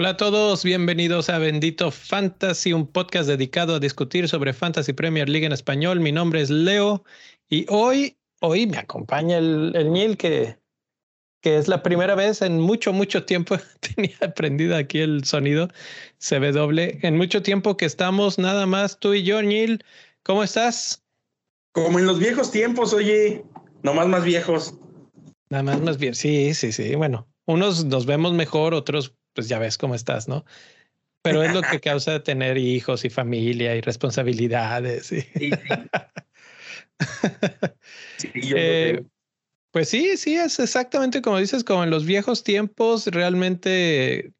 Hola a todos, bienvenidos a Bendito Fantasy, un podcast dedicado a discutir sobre Fantasy Premier League en español. Mi nombre es Leo y hoy, hoy me acompaña el, el que, que es la primera vez en mucho, mucho tiempo, tenía aprendido aquí el sonido CW, en mucho tiempo que estamos nada más tú y yo, Neil. ¿Cómo estás? Como en los viejos tiempos, oye, nomás más viejos. Nada más más bien, sí, sí, sí. Bueno, unos nos vemos mejor, otros pues ya ves cómo estás, ¿no? Pero es lo que causa tener hijos y familia y responsabilidades. Sí, sí. sí eh, pues sí, sí, es exactamente como dices, como en los viejos tiempos, realmente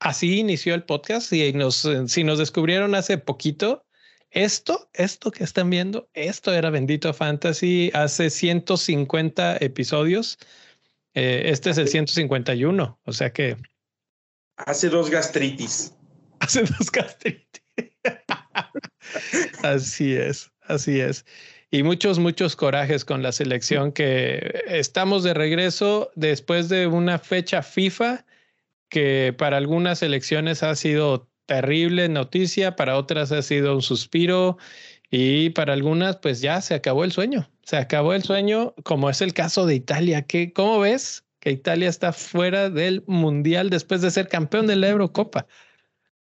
así inició el podcast y nos, si nos descubrieron hace poquito, esto, esto que están viendo, esto era Bendito Fantasy hace 150 episodios. Eh, este es el 151, o sea que Hace dos gastritis. Hace dos gastritis. así es, así es. Y muchos, muchos corajes con la selección que estamos de regreso después de una fecha FIFA que para algunas selecciones ha sido terrible noticia, para otras ha sido un suspiro y para algunas pues ya se acabó el sueño. Se acabó el sueño, como es el caso de Italia. ¿Qué, ¿Cómo ves? que Italia está fuera del Mundial después de ser campeón de la Eurocopa.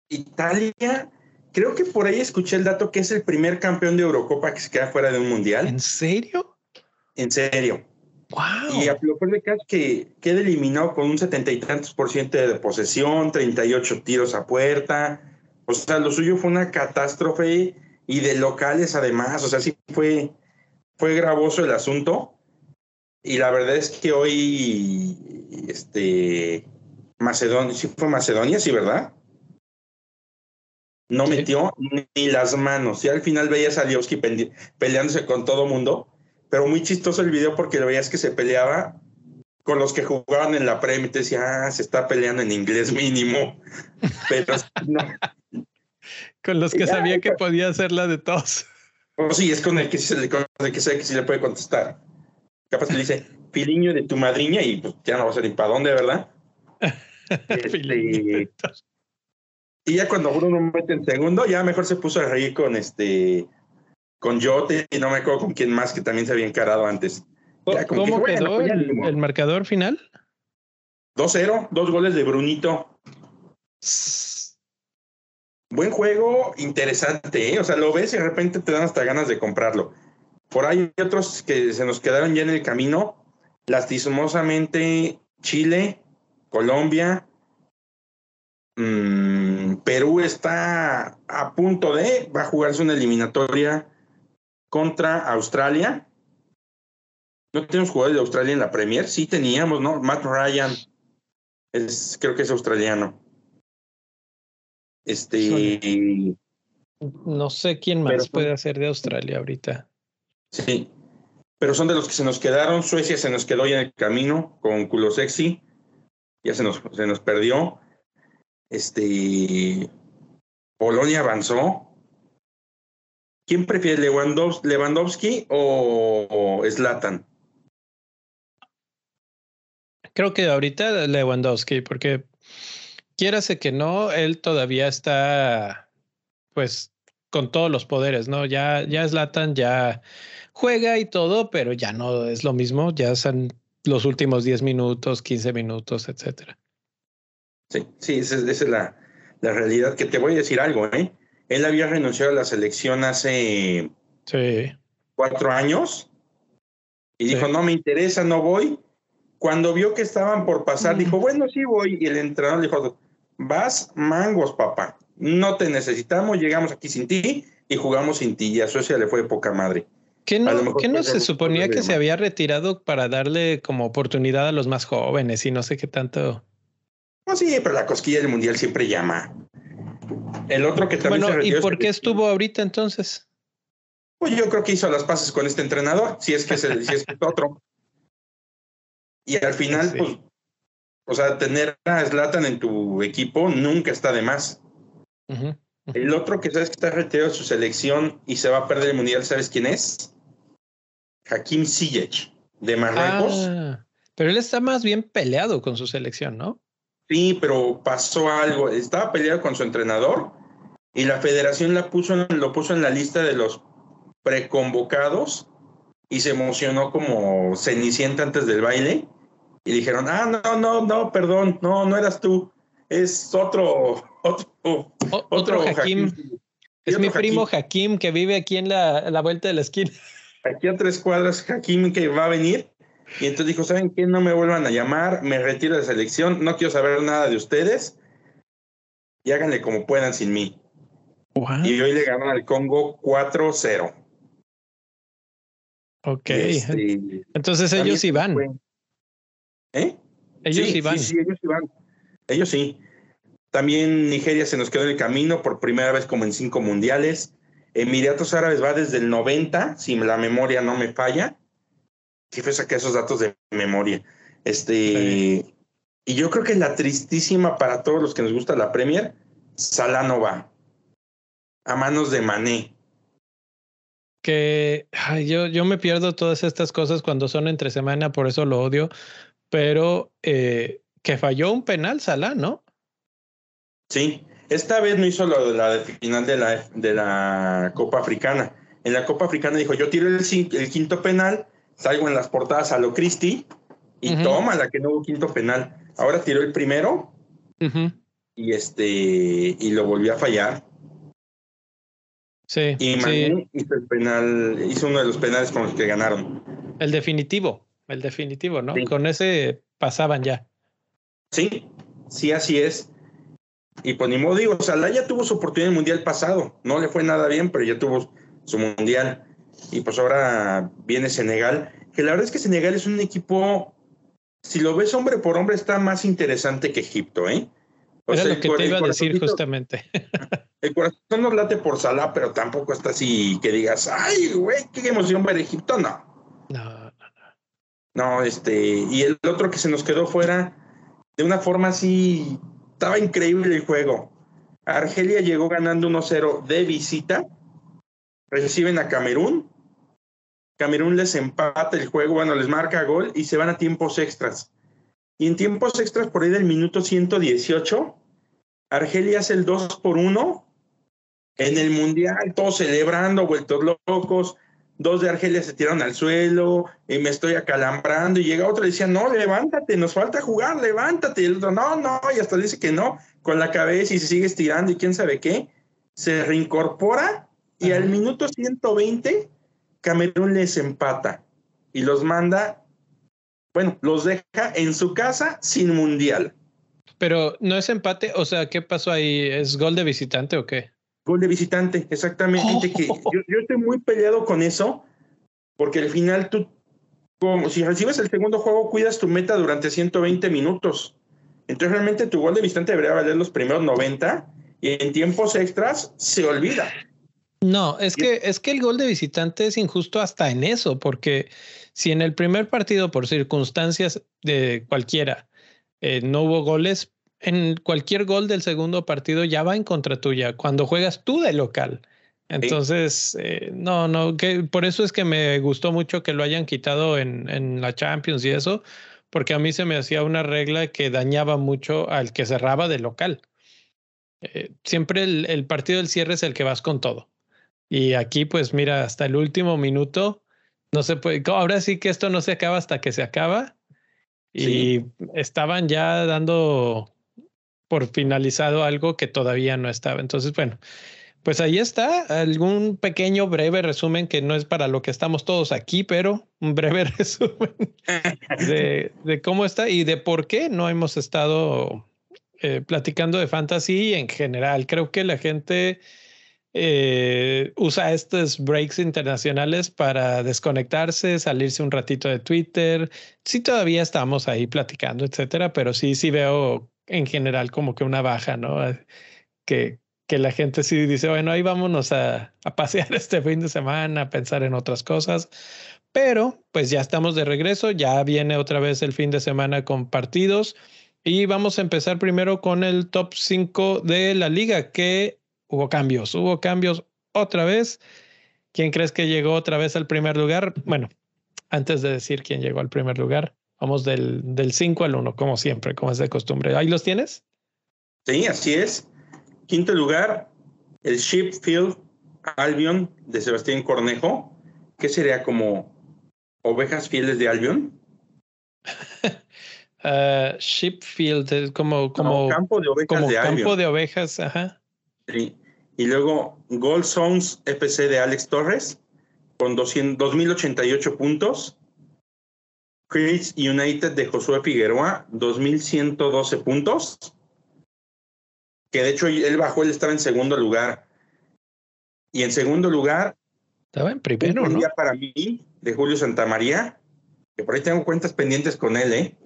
Italia, creo que por ahí escuché el dato que es el primer campeón de Eurocopa que se queda fuera de un Mundial. ¿En serio? En serio. Wow. Y a lo de caso que queda eliminado con un setenta y tantos por ciento de posesión, 38 tiros a puerta. O sea, lo suyo fue una catástrofe y de locales además. O sea, sí fue, fue gravoso el asunto. Y la verdad es que hoy, este, Macedonia, sí fue Macedonia, sí, ¿verdad? No metió ni las manos. Y al final veías a Liowski peleándose con todo mundo. Pero muy chistoso el video porque lo veías que se peleaba con los que jugaban en la Premier. Te decía, ah, se está peleando en inglés mínimo. Pero Con los que sabía que podía hacer la de todos. Oh, sí, es con el que, con el que sí le puede contestar. Capaz que le dice, filiño de tu madriña y pues ya no va a ser ni para dónde, ¿verdad? Este, y ya cuando uno mete en segundo, ya mejor se puso a reír con este con Jote y no me acuerdo con quién más que también se había encarado antes. ¿Cómo quedó pues el, marcador final? 2-0, dos goles de Brunito. Buen juego, interesante, ¿eh? o sea, lo ves y de repente te dan hasta ganas de comprarlo. Por ahí hay otros que se nos quedaron ya en el camino. Lastimosamente, Chile, Colombia, mm, Perú está a punto de, va a jugarse una eliminatoria contra Australia. No tenemos jugadores de Australia en la Premier, sí teníamos, ¿no? Matt Ryan, es, creo que es australiano. Este. No sé quién más puede hacer de Australia ahorita. Sí, pero son de los que se nos quedaron. Suecia se nos quedó ya en el camino con culo sexy. Ya se nos, se nos perdió. Este. Polonia avanzó. ¿Quién prefiere, Lewandowski o Slatan? Creo que ahorita Lewandowski, porque quiérase que no, él todavía está, pues, con todos los poderes, ¿no? Ya, ya Slatan ya juega y todo, pero ya no es lo mismo, ya son los últimos 10 minutos, 15 minutos, etcétera. Sí, sí, esa, es la, la, realidad. Que te voy a decir algo, ¿eh? Él había renunciado a la selección hace cuatro años y dijo, no me interesa, no voy. Cuando vio que estaban por pasar, dijo, bueno, sí voy. Y el entrenador dijo, vas mangos, papá. No te necesitamos, llegamos aquí sin ti y jugamos sin ti. Y a Suecia le fue poca madre. ¿Qué no, no se suponía que se había retirado para darle como oportunidad a los más jóvenes y no sé qué tanto? No, sí, pero la cosquilla del mundial siempre llama. El otro que también bueno, ¿y por qué estuvo ahorita entonces? Pues yo creo que hizo las pases con este entrenador, si es que es, si es, otro. Y al final, pues, o sea, tener a Slatan en tu equipo nunca está de más. El otro que sabes que está retirado de su selección y se va a perder el mundial, ¿sabes quién es? Hakim Ziyech, de Marruecos. Ah, pero él está más bien peleado con su selección, ¿no? Sí, pero pasó algo. Estaba peleado con su entrenador y la federación la puso, lo puso en la lista de los preconvocados y se emocionó como cenicienta antes del baile y dijeron, ah, no, no, no, perdón, no, no eras tú, es otro, otro, otro, Hakim. Es mi primo Hakim que vive aquí en la, la, vuelta de la esquina. Aquí a tres cuadras, Hakim que va a venir. Y entonces dijo, ¿saben qué? No me vuelvan a llamar, me retiro de selección, no quiero saber nada de ustedes y háganle como puedan sin mí. Y hoy le ganó al Congo 4-0. Ok. Este, entonces ellos iban. ¿Eh? Ellos sí, iban. Sí, sí, ellos iban. Ellos sí. También Nigeria se nos quedó en el camino por primera vez como en cinco mundiales. Emiratos Árabes va desde el 90, si la memoria no me falla. Sí fue saqué esos datos de memoria. Este, y yo creo que la tristísima para todos los que nos gusta la Premier, Salah no va. A manos de Mané que yo, yo me pierdo todas estas cosas cuando son entre semana, por eso lo odio, pero eh, que falló un penal Salah, ¿no? Sí, esta vez no hizo lo de la final de la, de la Copa Africana. En la Copa Africana dijo, yo tiro el, el quinto penal, salgo en las portadas a lo Cristi y toma la que no hubo quinto penal. Ahora tiró el primero y este y lo volvió a fallar. Sí. Y Mané hizo el penal, hizo uno de los penales con los que ganaron. El definitivo, el definitivo, ¿no? Con ese pasaban ya. Sí, sí, así es. Y pues ni modo digo, Salah ya tuvo su oportunidad en el mundial pasado. No le fue nada bien, pero ya tuvo su mundial. Y pues ahora viene Senegal. Que la verdad es que Senegal es un equipo, si lo ves hombre por hombre, está más interesante que Egipto, ¿eh? Era lo que te iba a decir justamente. El corazón nos late por Salah, pero tampoco está así que digas, ay, güey, qué emoción ver Egipto, no. No, no, no. No, este, y el otro que se nos quedó fuera, de una forma así, estaba increíble el juego. Argelia llegó ganando 1-0 de visita, reciben a Camerún, Camerún les empata el juego, bueno, les marca gol y se van a tiempos extras. Y en tiempos extras, por ahí del minuto 118, Argelia hace el 2 por 1 en el Mundial, todos celebrando, vueltos locos. Dos de Argelia se tiraron al suelo y me estoy acalambrando. Y llega otro y decía, no, levántate, nos falta jugar, levántate. Y el otro, no, no, y hasta dice que no, con la cabeza y se sigue estirando y quién sabe qué. Se reincorpora y al minuto 120 Camerún les empata y los manda, bueno, los deja en su casa sin mundial. Pero no es empate, o sea, ¿qué pasó ahí? ¿Es gol de visitante o qué? Gol de visitante, exactamente. Que yo, estoy muy peleado con eso, porque al final tú, como si recibes el segundo juego, cuidas tu meta durante 120 minutos. Entonces realmente tu gol de visitante debería valer los primeros 90 y en tiempos extras se olvida. No, es que, es que el gol de visitante es injusto hasta en eso, porque si en el primer partido, por circunstancias de cualquiera, eh, no hubo goles, en cualquier gol del segundo partido ya va en contra tuya cuando juegas tú de local. Entonces, eh, no, no, que por eso es que me gustó mucho que lo hayan quitado en, en la Champions y eso, porque a mí se me hacía una regla que dañaba mucho al que cerraba de local. Eh, siempre el, el, partido del cierre es el que vas con todo. Y aquí, pues mira, hasta el último minuto, no se puede, ahora sí que esto no se acaba hasta que se acaba. Y estaban ya dando por finalizado algo que todavía no estaba. Entonces, bueno, pues ahí está algún pequeño breve resumen que no es para lo que estamos todos aquí, pero un breve resumen de, de cómo está y de por qué no hemos estado eh, platicando de fantasy en general. Creo que la gente eh, usa estos breaks internacionales para desconectarse, salirse un ratito de Twitter. Sí, todavía estamos ahí platicando, etcétera, pero sí, sí veo en general como que una baja, ¿no? Que, que la gente sí dice, bueno, ahí vámonos a, a pasear este fin de semana, a pensar en otras cosas. Pero pues ya estamos de regreso, ya viene otra vez el fin de semana con partidos y vamos a empezar primero con el top 5 de la liga, que hubo cambios, hubo cambios otra vez. ¿Quién crees que llegó otra vez al primer lugar? Bueno, antes de decir quién llegó al primer lugar, vamos del, del 5 al 1, como siempre, como es de costumbre. ¿Ahí los tienes? Sí, así es. Quinto lugar, el Shipfield Albion de Sebastián Cornejo. ¿Qué sería como ovejas fieles de Albion? uh, Shipfield, como, como campo de ovejas como campo de ovejas, ajá. Sí. Y luego Gold Songs FC de Alex Torres con 2.088 puntos. Chris United de Josué Figueroa, 2.112 puntos. Que de hecho él bajó, él estaba en segundo lugar. Y en segundo lugar. Estaba en primero, ¿no? para mí, de Julio Santamaría, que por ahí tengo cuentas pendientes con él, ¿eh?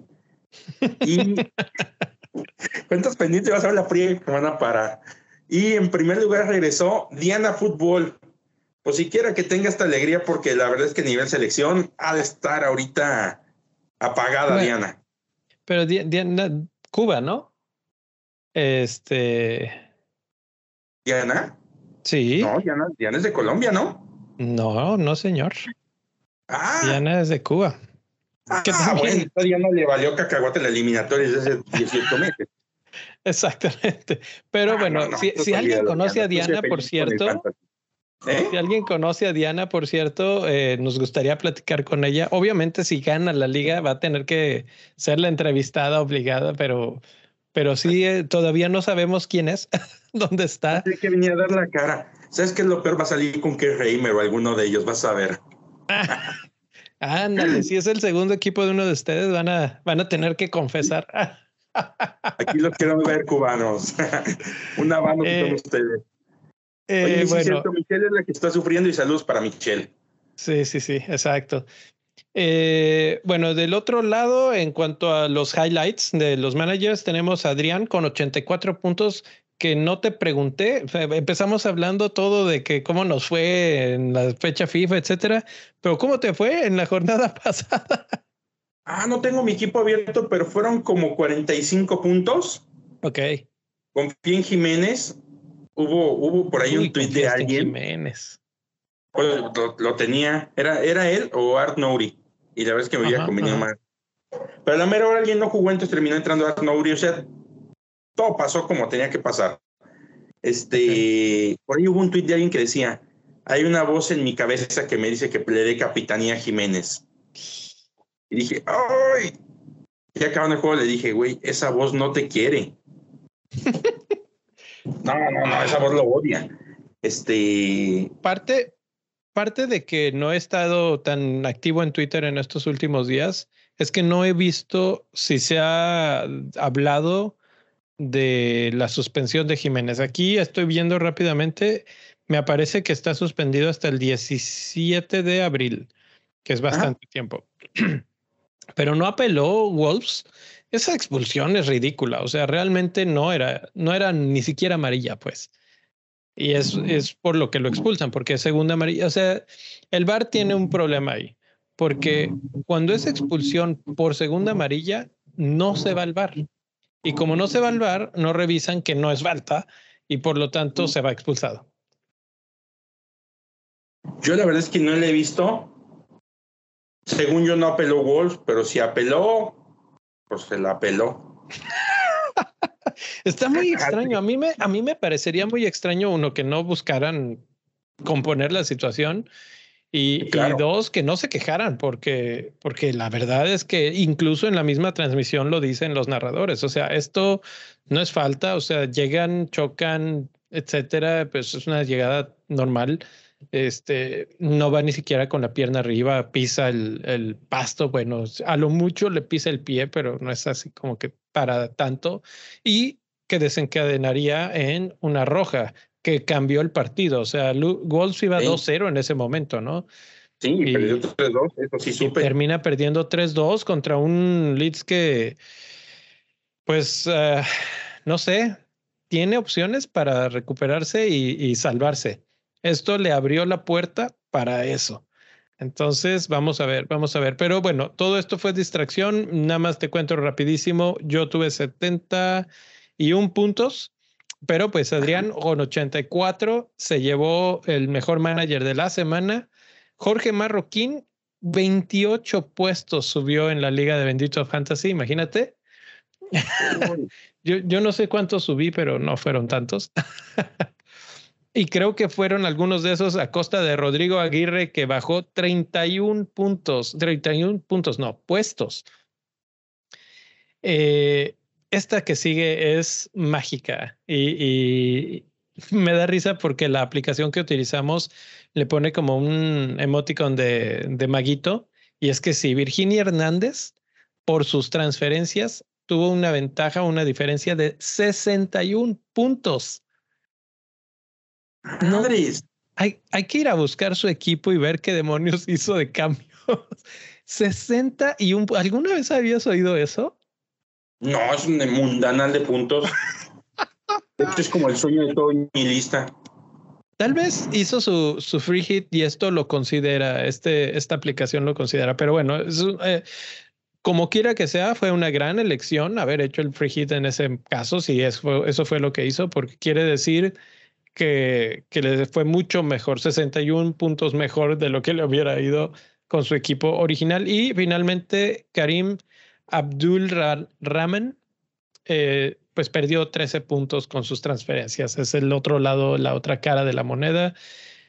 Y cuentas pendientes, vas a ver la fría que van a parar. Y en primer lugar regresó Diana Fútbol. Pues siquiera que tenga esta alegría, porque la verdad es que a nivel selección ha de estar ahorita apagada, Diana. Pero Diana, Cuba, ¿no? Este. ¿Diana? Sí. No, Diana, Diana es de Colombia, ¿no? No, no, señor. Ah. Diana es de Cuba. Ah, bueno, Diana le valió cacahuate la eliminatoria desde hace 18 meses. Exactamente. Pero ah, bueno, si, alguien conoce a Diana, por cierto, ¿Eh? si alguien conoce a Diana, por cierto, eh, nos gustaría platicar con ella. Obviamente, si gana la liga, va a tener que ser la entrevistada obligada, pero, pero sí, eh, todavía no sabemos quién es, dónde está. Tiene que venir a dar la cara. ¿Sabes qué es lo peor? Va a salir con que Reimer o alguno de ellos, vas a ver. Ándale, si es el segundo equipo de uno de ustedes, van a, van a tener que confesar. Aquí los quiero ver cubanos. Una mano eh, con ustedes. Eh, bueno, Michelle es la que está sufriendo y saludos para Michelle. Sí, sí, sí, exacto. Eh, bueno, del otro lado, en cuanto a los highlights de los managers, tenemos a Adrián con 84 puntos que no te pregunté. Empezamos hablando todo de que cómo nos fue en la fecha FIFA, etcétera, pero ¿cómo te fue en la jornada pasada? Ah, no tengo mi equipo abierto, pero fueron como 45 puntos. Ok. Confié en Jiménez. Hubo, hubo por ahí un tweet de alguien. Jiménez. Pues, lo, tenía. ¿Era, ¿Era él o Art Nouri? Y la verdad es que me había convenido más. Pero a la mera hora alguien no jugó, entonces terminó entrando Art Nouri. O sea, todo pasó como tenía que pasar. Este, por ahí hubo un tweet de alguien que decía: Hay una voz en mi cabeza que me dice que le dé capitanía a Jiménez. Y dije, ¡ay! Y acabando el juego le dije, güey, esa voz no te quiere. no, no, no, esa voz lo odia. Este. Parte, parte de que no he estado tan activo en Twitter en estos últimos días es que no he visto si se ha hablado de la suspensión de Jiménez. Aquí estoy viendo rápidamente, me aparece que está suspendido hasta el 17 de abril, que es bastante tiempo. pero no apeló Wolves. Esa expulsión es ridícula, o sea, realmente no era, no era ni siquiera amarilla, pues. Y es, es por lo que lo expulsan, porque es segunda amarilla. O sea, el VAR tiene un problema ahí, porque cuando es expulsión por segunda amarilla, no se va al VAR. Y como no se va al VAR, no revisan que no es falta y por lo tanto se va expulsado. Yo la verdad es que no le he visto, según yo no apeló Wolf, pero si apeló, pues se la apeló. Está muy extraño. A mí me, a mí me parecería muy extraño uno que no buscaran componer la situación y, dos que no se quejaran porque, porque la verdad es que incluso en la misma transmisión lo dicen los narradores. O sea, esto no es falta. O sea, llegan, chocan, etcétera. Pues es una llegada normal este, no va ni siquiera con la pierna arriba, pisa el, el, pasto, bueno, a lo mucho le pisa el pie, pero no es así como que para tanto, y que desencadenaría en una roja que cambió el partido, o sea, Wolves iba 2-0 en ese momento, ¿no? Sí, y perdió 3-2, eso sí supe. Termina perdiendo 3-2 contra un Leeds que, pues, uh, no sé, tiene opciones para recuperarse y, y salvarse. Esto le abrió la puerta para eso. Entonces, vamos a ver, vamos a ver. Pero bueno, todo esto fue distracción. Nada más te cuento rapidísimo. Yo tuve 71 puntos Pero pues Adrián con 84 se llevó el mejor manager de la semana. Jorge Marroquín, 28 puestos subió en la liga de Bendito Fantasy, imagínate. yo, yo no sé cuántos subí, pero no fueron tantos. y creo que fueron algunos de esos a costa de Rodrigo Aguirre, que bajó 31 puntos, 31 puntos, no, puestos. Eh, esta que sigue es mágica y, me da risa porque la aplicación que utilizamos le pone como un emoticon de, maguito y es que si Virginia Hernández por sus transferencias tuvo una ventaja, una diferencia de 61 puntos. No, hay, hay que ir a buscar su equipo y ver qué demonios hizo de cambio. 61. ¿Alguna vez habías oído eso? No, es un mundanal de puntos. Esto es como el sueño de todo lista. Tal vez hizo su, su free hit y esto lo considera, este, esta aplicación lo considera, pero bueno, eh, como quiera que sea, fue una gran elección haber hecho el free hit en ese caso, si eso, eso fue lo que hizo, porque quiere decir que, que le fue mucho mejor, 61 puntos mejor de lo que le hubiera ido con su equipo original. Y finalmente, Karim Abdul Rahman, eh, pues perdió 13 puntos con sus transferencias. Es el otro lado, la otra cara de la moneda.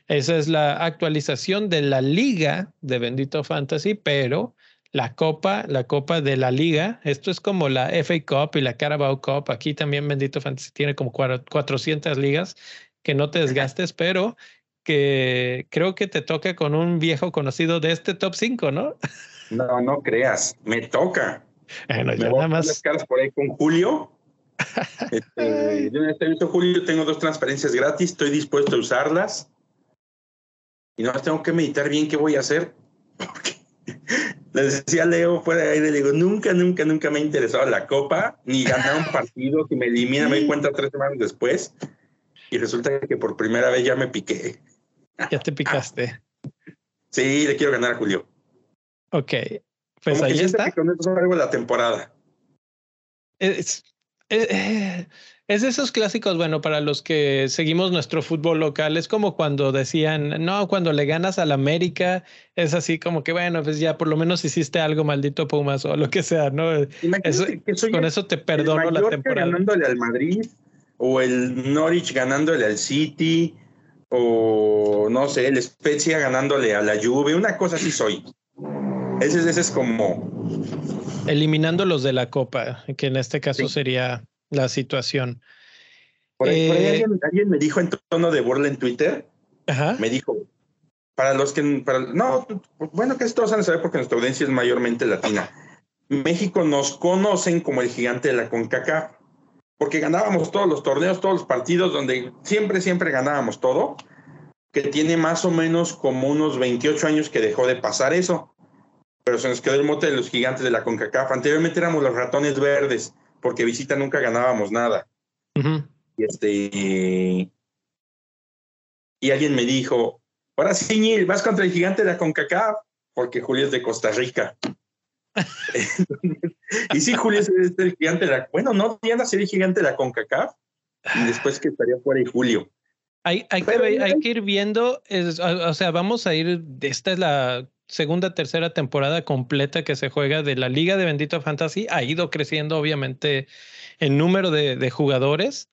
Esa es la actualización de la liga de Bendito Fantasy, pero la copa, la copa de la liga, esto es como la FA Cup y la Carabao Cup. Aquí también Bendito Fantasy tiene como 400 ligas, que no te desgastes, pero que creo que te toca con un viejo conocido de este top 5, ¿no? No, no creas, me toca. Bueno, yo nada más. las caras por ahí con Julio. Este, yo en este visto Julio tengo dos transparencias gratis, estoy dispuesto a usarlas. Y no tengo que meditar bien qué voy a hacer. Porque les decía Leo fuera de ahí, le digo, nunca, nunca, nunca me ha interesado la copa, ni ganar un partido que me elimina, me cuenta tres semanas después. Y resulta que por primera vez ya me piqué. Ya te picaste. Sí, le quiero ganar a Julio. Ok, pues ahí está. con eso salgo la temporada. Es, es, es, de esos clásicos, bueno, para los que seguimos nuestro fútbol local, es como cuando decían, no, cuando le ganas al América, es así como que, bueno, pues ya por lo menos hiciste algo maldito Pumas o lo que sea, ¿no? con eso te perdono la temporada. Ganándole al Madrid, o el Norwich ganándole al City, o no sé, el Spezia ganándole a la Juve, una cosa así soy. Ese, ese es como... Eliminando los de la Copa, que en este caso sería la situación. Por ahí, eh, alguien, me dijo en tono de burla en Twitter, me dijo, para los que, no, bueno, que todos van a saber porque nuestra audiencia es mayormente latina. México nos conocen como el gigante de la CONCACAF, porque ganábamos todos los torneos, todos los partidos, donde siempre, siempre ganábamos todo, que tiene más o menos como unos 28 años que dejó de pasar eso pero se nos quedó el mote de los gigantes de la CONCACAF. Anteriormente éramos los ratones verdes, porque visita nunca ganábamos nada. Y este. Y alguien me dijo: Ahora sí, vas contra el gigante de la CONCACAF, porque Julio es de Costa Rica. Y sí, Julio es el gigante de la. Bueno, no, Diana sería el gigante de la CONCACAF, y después que estaría fuera y Julio. Hay, hay, que, hay que ir viendo, o sea, vamos a ir, esta es la segunda, tercera temporada completa que se juega de la Liga de Bendito Fantasy. Ha ido creciendo, obviamente, el número de, jugadores,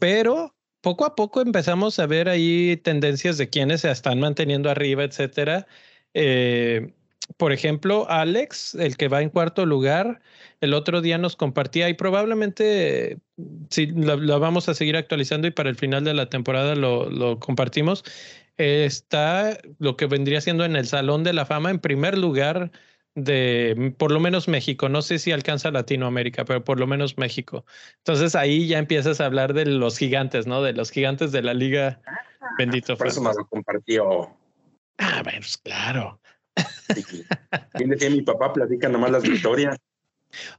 pero poco a poco empezamos a ver ahí tendencias de quienes se están manteniendo arriba, etcétera. Eh, por ejemplo, Alex, el que va en cuarto lugar, el otro día nos compartía y probablemente sí, lo, vamos a seguir actualizando y para el final de la temporada lo, lo compartimos está lo que vendría siendo en el Salón de la Fama en primer lugar de por lo menos México. No sé si alcanza Latinoamérica, pero por lo menos México. Entonces ahí ya empiezas a hablar de los gigantes, ¿no? De los gigantes de la liga. Bendito. Por eso me lo compartió. Ah, bueno, pues claro. Tiene que mi papá platica nomás las victorias.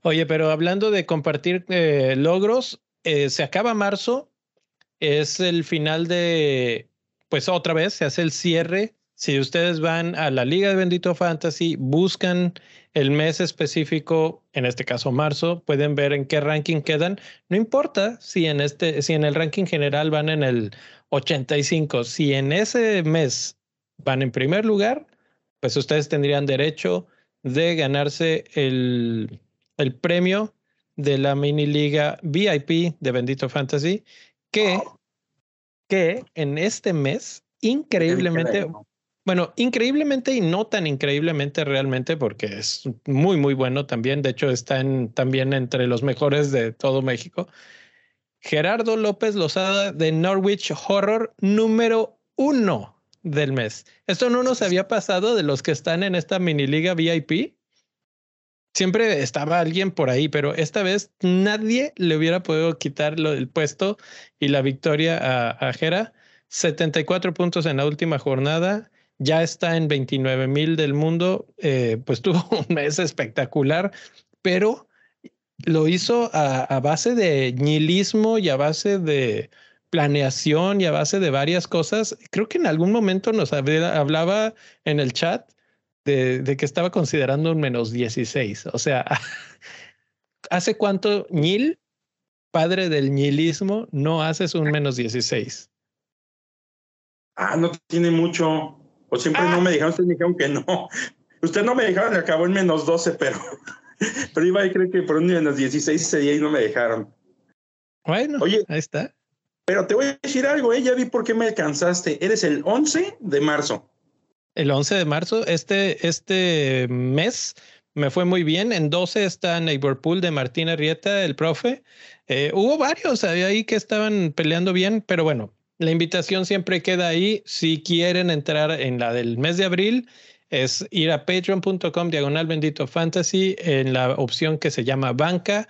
Oye, pero hablando de compartir eh, logros, eh, se acaba marzo, es el final de pues otra vez se hace el cierre, si ustedes van a la Liga de Bendito Fantasy, buscan el mes específico, en este caso marzo, pueden ver en qué ranking quedan. No importa si en este, si en el ranking general van en el 85, si en ese mes van en primer lugar, pues ustedes tendrían derecho de ganarse el, el premio de la mini liga VIP de Bendito Fantasy, que, que en este mes, increíblemente, bueno, increíblemente y no tan increíblemente realmente, porque es muy, muy bueno también. De hecho, está en, también entre los mejores de todo México. Gerardo López Lozada de Norwich Horror, número uno del mes. Esto no nos había pasado de los que están en esta mini liga VIP. Siempre estaba alguien por ahí, pero esta vez nadie le hubiera podido quitar el puesto y la victoria a, a Jera. 74 puntos en la última jornada ya está en 29 mil del mundo, eh, pues tuvo un mes espectacular, pero lo hizo a, base de nihilismo y a base de planeación y a base de varias cosas. Creo que en algún momento nos hablaba en el chat de, de que estaba considerando un menos 16. O sea, ¿hace cuánto Nil, padre del nihilismo, no haces un menos 16? Ah, no tiene mucho. O siempre no ah. me dijeron, ustedes me dijeron que no. Ustedes no me dejaron, acabó en menos 12, pero, pero iba y creo que por un menos 16 ese día y no me dejaron. Bueno, Oye, ahí está. Pero te voy a decir algo, ¿eh? ya vi por qué me alcanzaste. Eres el 11 de marzo. El 11 de marzo, este, este mes me fue muy bien. En 12 está Neighborpool de Martín Arrieta, el profe. Eh, hubo varios ahí que estaban peleando bien, pero bueno, la invitación siempre queda ahí. Si quieren entrar en la del mes de abril, es ir a patreon.com diagonal bendito fantasy en la opción que se llama banca.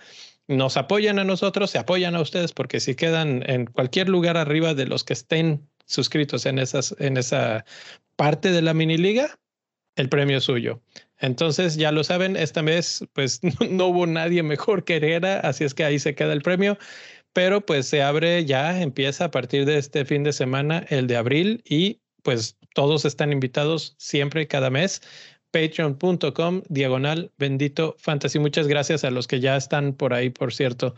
Nos apoyan a nosotros, se apoyan a ustedes porque si quedan en cualquier lugar arriba de los que estén suscritos en, esas, en esa parte de la mini liga, el premio es suyo. Entonces, ya lo saben, esta vez pues no, hubo nadie mejor que Herrera, así es que ahí se queda el premio pero pues se abre ya, empieza a partir de este fin de semana, el de abril, y pues todos están invitados siempre, cada mes. Patreon.com, diagonal, bendito fantasy. Muchas gracias a los que ya están por ahí, por cierto,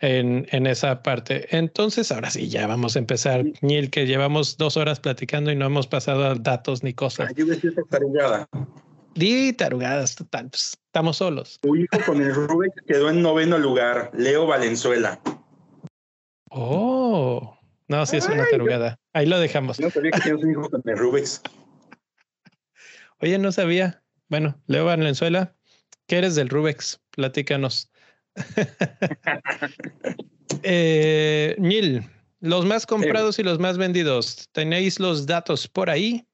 en, en esa parte. Entonces, ahora sí, ya vamos a empezar, Neil, que llevamos dos horas platicando y no hemos pasado a datos ni cosas. yo me siento tarugada. Di tarugadas, total, pues, estamos solos. Tu hijo con el Rubik quedó en noveno lugar, Leo Valenzuela. Oh, no, sí es una tarugada. Ahí lo dejamos. No sabía que tienes un hijo con el Rubix. Oye, no sabía. Bueno, Leo Valenzuela, ¿qué eres del Rubex? Platícanos. eh, Nil, los más comprados y los más vendidos, ¿tenéis los datos por ahí?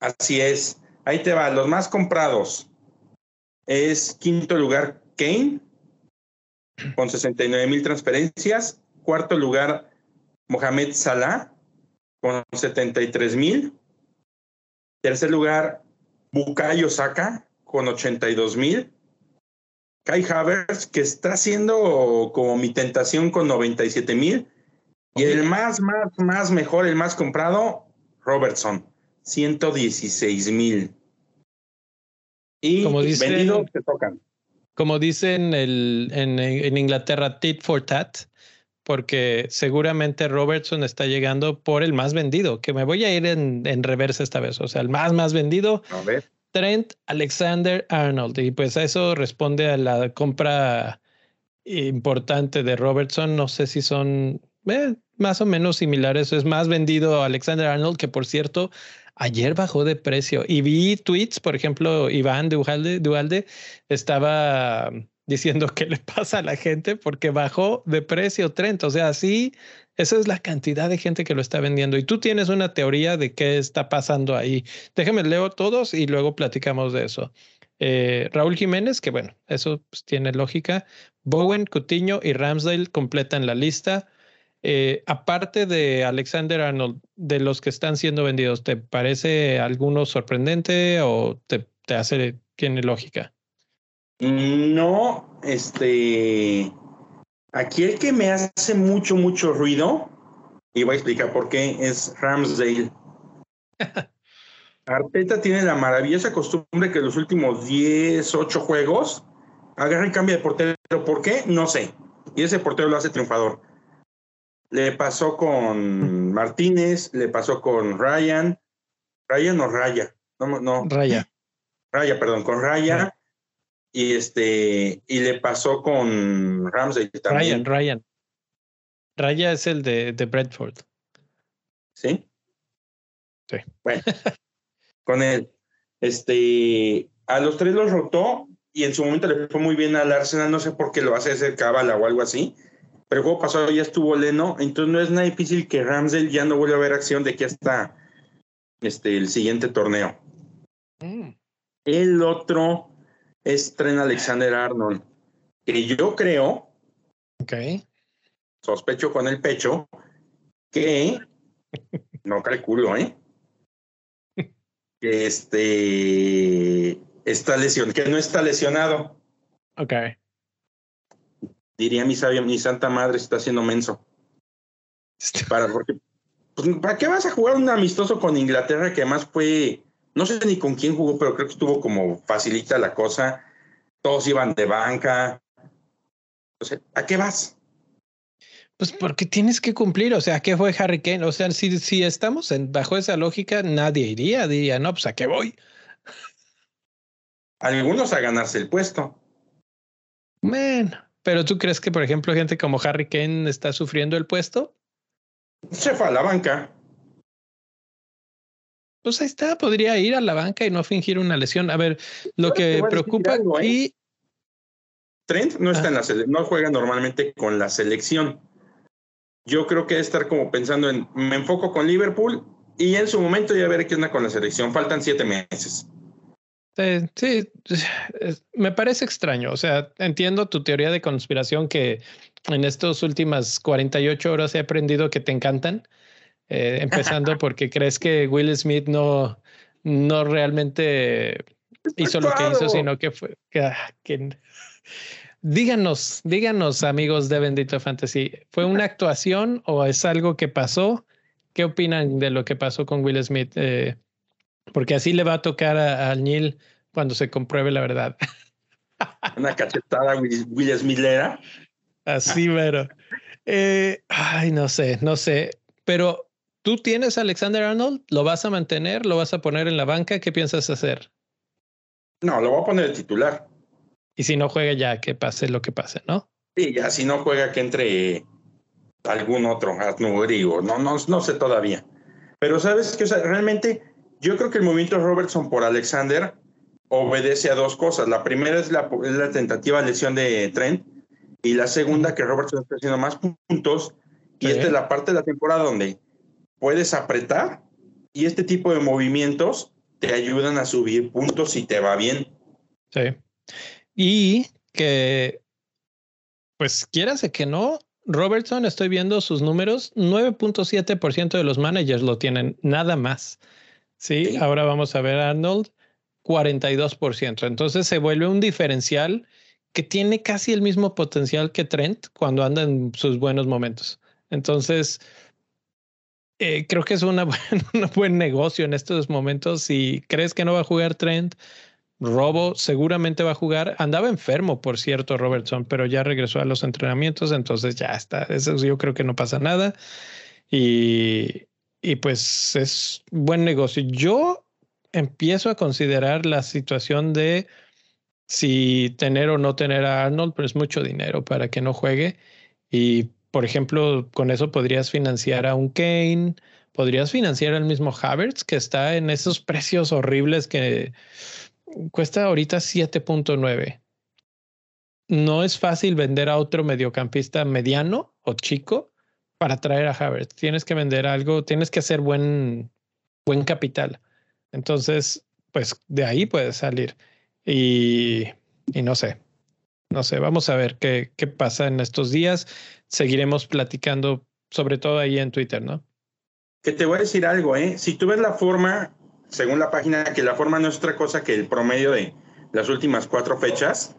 Así es. Ahí te va. Los más comprados es quinto lugar Kane con 69 mil transferencias. Cuarto lugar, Mohamed Salah con 73 mil. Tercer lugar, Bukayo Saka con 82 mil. Kai Havertz, que está haciendo como mi tentación con 97 mil. Y el más, más, más mejor, el más comprado, Robertson, 116 mil. Y como vendidos que tocan. Como dicen el, en, en Inglaterra, tit for tat porque seguramente Robertson está llegando por el más vendido, que me voy a ir en, en reversa esta vez, o sea, el más, más vendido. Trent Alexander Arnold. Y pues a eso responde a la compra importante de Robertson. No sé si son eh, más o menos similares. Es más vendido Alexander Arnold, que por cierto, ayer bajó de precio. Y vi tweets, por ejemplo, Iván de Dualde estaba diciendo qué le pasa a la gente porque bajó de precio Trent. O sea, sí, esa es la cantidad de gente que lo está vendiendo. Y tú tienes una teoría de qué está pasando ahí. Déjame leo todos y luego platicamos de eso. Eh, Raúl Jiménez, que bueno, eso pues, tiene lógica. Bowen, Cutiño y Ramsdale completan la lista. Eh, aparte de Alexander Arnold, de los que están siendo vendidos, ¿te parece alguno sorprendente o te, te hace, tiene lógica? No, este. Aquí el que me hace mucho, mucho ruido, y voy a explicar por qué, es Ramsdale. Arteta tiene la maravillosa costumbre que los últimos 10, 8 juegos agarra y cambia de portero. ¿Por qué? No sé. Y ese portero lo hace triunfador. Le pasó con Martínez, le pasó con Ryan. Ryan o Raya. No, no. Raya. Raya, perdón, con Raya. Y este, y le pasó con Ramsey también. Ryan, Ryan. Raya es el de, de Bradford. ¿Sí? Sí. Bueno, con él. Este, a los tres los rotó y en su momento le fue muy bien al Arsenal, no sé por qué lo hace hacer cábala o algo así, pero el juego pasado ya estuvo leno, entonces no es nada difícil que Ramsey ya no vuelva a ver acción de aquí hasta este, el siguiente torneo. Mm. El otro es Tren Alexander Arnold, que yo creo, okay. sospecho con el pecho, que no calculo, ¿eh? Que este está lesionado, que no está lesionado. Ok. Diría mi sabia, mi santa madre está haciendo menso. Para, porque, pues, ¿para qué vas a jugar un amistoso con Inglaterra que además fue, no sé ni con quién jugó, pero creo que estuvo como facilita la cosa. Todos iban de banca. O sea, ¿a qué vas? Pues porque tienes que cumplir, o sea, ¿qué fue Harry Kane? O sea, si, si estamos en, bajo esa lógica, nadie iría, diría, no, pues a qué voy. Algunos a ganarse el puesto. Bueno, pero tú crees que, por ejemplo, gente como Harry Kane está sufriendo el puesto? Se fue a la banca. Pues ahí está, podría ir a la banca y no fingir una lesión. A ver, lo que preocupa ¿eh? Trent no está en la no juega normalmente con la selección. Yo creo que debe estar como pensando en me enfoco con Liverpool y en su momento ya veré qué onda con la selección. Faltan siete meses. Sí, me parece extraño. O sea, entiendo tu teoría de conspiración que en estas últimas 48 horas he aprendido que te encantan, eh, empezando porque crees que Will Smith no, no realmente hizo lo que hizo, sino que fue ah, que, díganos, díganos amigos de Bendito Fantasy, ¿fue una actuación o es algo que pasó? ¿Qué opinan de lo que pasó con Will Smith? Eh, porque así le va a tocar al Neil cuando se compruebe la verdad. Una cachetada Will Smithera. Así, pero. Eh, ay, no sé, no sé. Pero tú tienes a Alexander Arnold, ¿lo vas a mantener? ¿Lo vas a poner en la banca? ¿Qué piensas hacer? No, lo voy a poner el titular. Y si no juega ya, que pase lo que pase, ¿no? Sí, ya si no juega que entre algún otro, Rodrigo, no, no, no sé todavía. Pero sabes que realmente yo creo que el movimiento Robertson por Alexander obedece a dos cosas. La primera es la, tentativa de lesión de Trent y la segunda que Robertson está haciendo más puntos y esta es la parte de la temporada donde puedes apretar y este tipo de movimientos te ayudan a subir puntos si te va bien. Sí. Y que, pues quieras que no, Robertson, estoy viendo sus números, 9.7% de los managers lo tienen, nada más. Sí, ahora vamos a ver Arnold, 42%. Entonces se vuelve un diferencial que tiene casi el mismo potencial que Trent cuando anda en sus buenos momentos. Entonces, eh, creo que es una un buen negocio en estos momentos. Si crees que no va a jugar Trent, Robo seguramente va a jugar. Andaba enfermo, por cierto, Robertson, pero ya regresó a los entrenamientos, entonces ya está. Eso yo creo que no pasa nada. Y, y pues es buen negocio. Yo empiezo a considerar la situación de si tener o no tener a Arnold, pero es mucho dinero para que no juegue. Y, por ejemplo, con eso podrías financiar a un Kane, podrías financiar al mismo Havertz, que está en esos precios horribles que cuesta ahorita 7.9. No es fácil vender a otro mediocampista mediano o chico para traer a Havertz. Tienes que vender algo, tienes que hacer buen, buen capital. Entonces, pues de ahí puedes salir. Y, y no sé, no sé, vamos a ver qué, qué pasa en estos días. Seguiremos platicando, sobre todo ahí en Twitter, ¿no? Que te voy a decir algo, ¿eh? Si tú ves la forma, según la página, que la forma no es otra cosa que el promedio de las últimas cuatro fechas,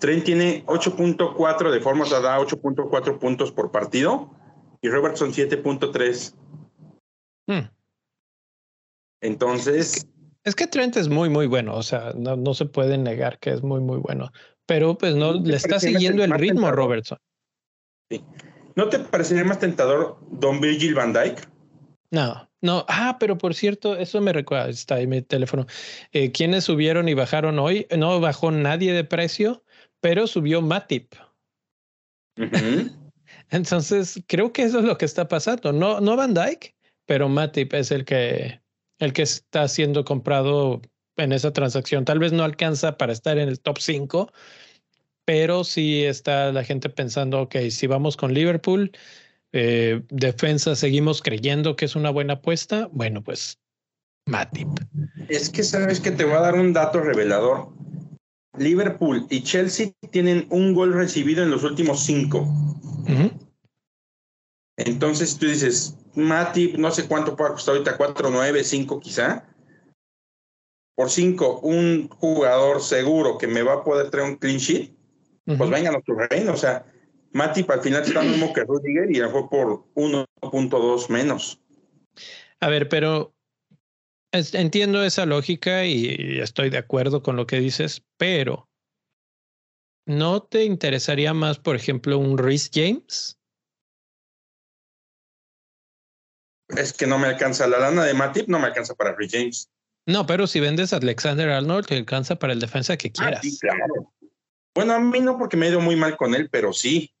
Trent tiene 8.4 de forma, o sea, da 8.4 puntos por partido y Robertson 7.3. Hmm. Entonces. Es que, Trent es muy, muy bueno. O sea, no, no, se puede negar que es muy, muy bueno. Pero pues no le está siguiendo el ritmo a Robertson. Sí. ¿No te parecería más tentador Don Virgil van Dyke? No, no. Ah, pero por cierto, eso me recuerda, está ahí mi teléfono. Eh, ¿Quiénes subieron y bajaron hoy? No bajó nadie de precio, pero subió Matip. Entonces, creo que eso es lo que está pasando. No, no Van Dyke, pero Matip es el que, el que está siendo comprado en esa transacción. Tal vez no alcanza para estar en el top 5, pero sí está la gente pensando, ok, si vamos con Liverpool, eh, defensa seguimos creyendo que es una buena apuesta, bueno, pues Matip. Es que sabes que te voy a dar un dato revelador. Liverpool y Chelsea tienen un gol recibido en los últimos cinco. Entonces tú dices, Matip, no sé cuánto puede costar ahorita, 4, 9, 5 quizá. Por 5, un jugador seguro que me va a poder traer un clean sheet, pues venga a nuestro reino. O sea, Matip al final está lo mismo que Rudiger y ya fue por 1.2 menos. A ver, pero entiendo esa lógica y estoy de acuerdo con lo que dices, pero ¿no te interesaría más, por ejemplo, un Rhys James? Es que no me alcanza la lana de Matip, no me alcanza para Rhys James. No, pero si vendes a Alexander Arnold, te alcanza para el defensa que ah, quieras. sí, claro. Bueno, a mí no, porque me he ido muy mal con él, pero sí.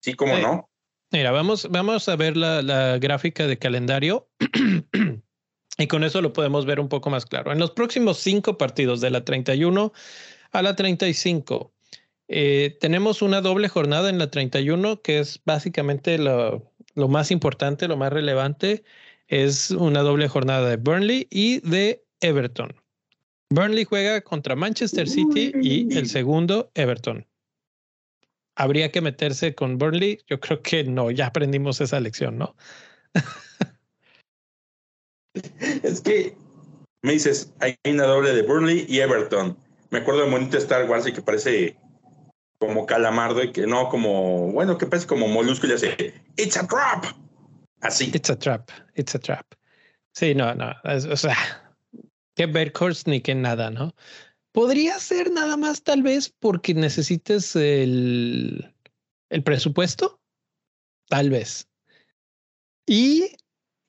Sí, cómo no. Mira, vamos, vamos a ver la, la gráfica de calendario y con eso lo podemos ver un poco más claro. En los próximos cinco partidos, de la 31 a la 35, eh, tenemos una doble jornada en la 31, que es básicamente lo, lo más importante, lo más relevante, es una doble jornada de Burnley y de Everton. Burnley juega contra Manchester City y el segundo Everton. ¿Habría que meterse con Burnley? Yo creo que no, ya aprendimos esa lección, ¿no? es que me dices, hay una doble de Burnley y Everton. Me acuerdo de monito Star Wars y que parece como calamardo y que no como, bueno, que parece como molusco y le it's a trap. Así. It's a trap, it's a trap. Sí, no, no, o sea, que Berkhorst ni que nada, ¿no? Podría ser nada más tal vez porque necesites el, el presupuesto, tal vez. Y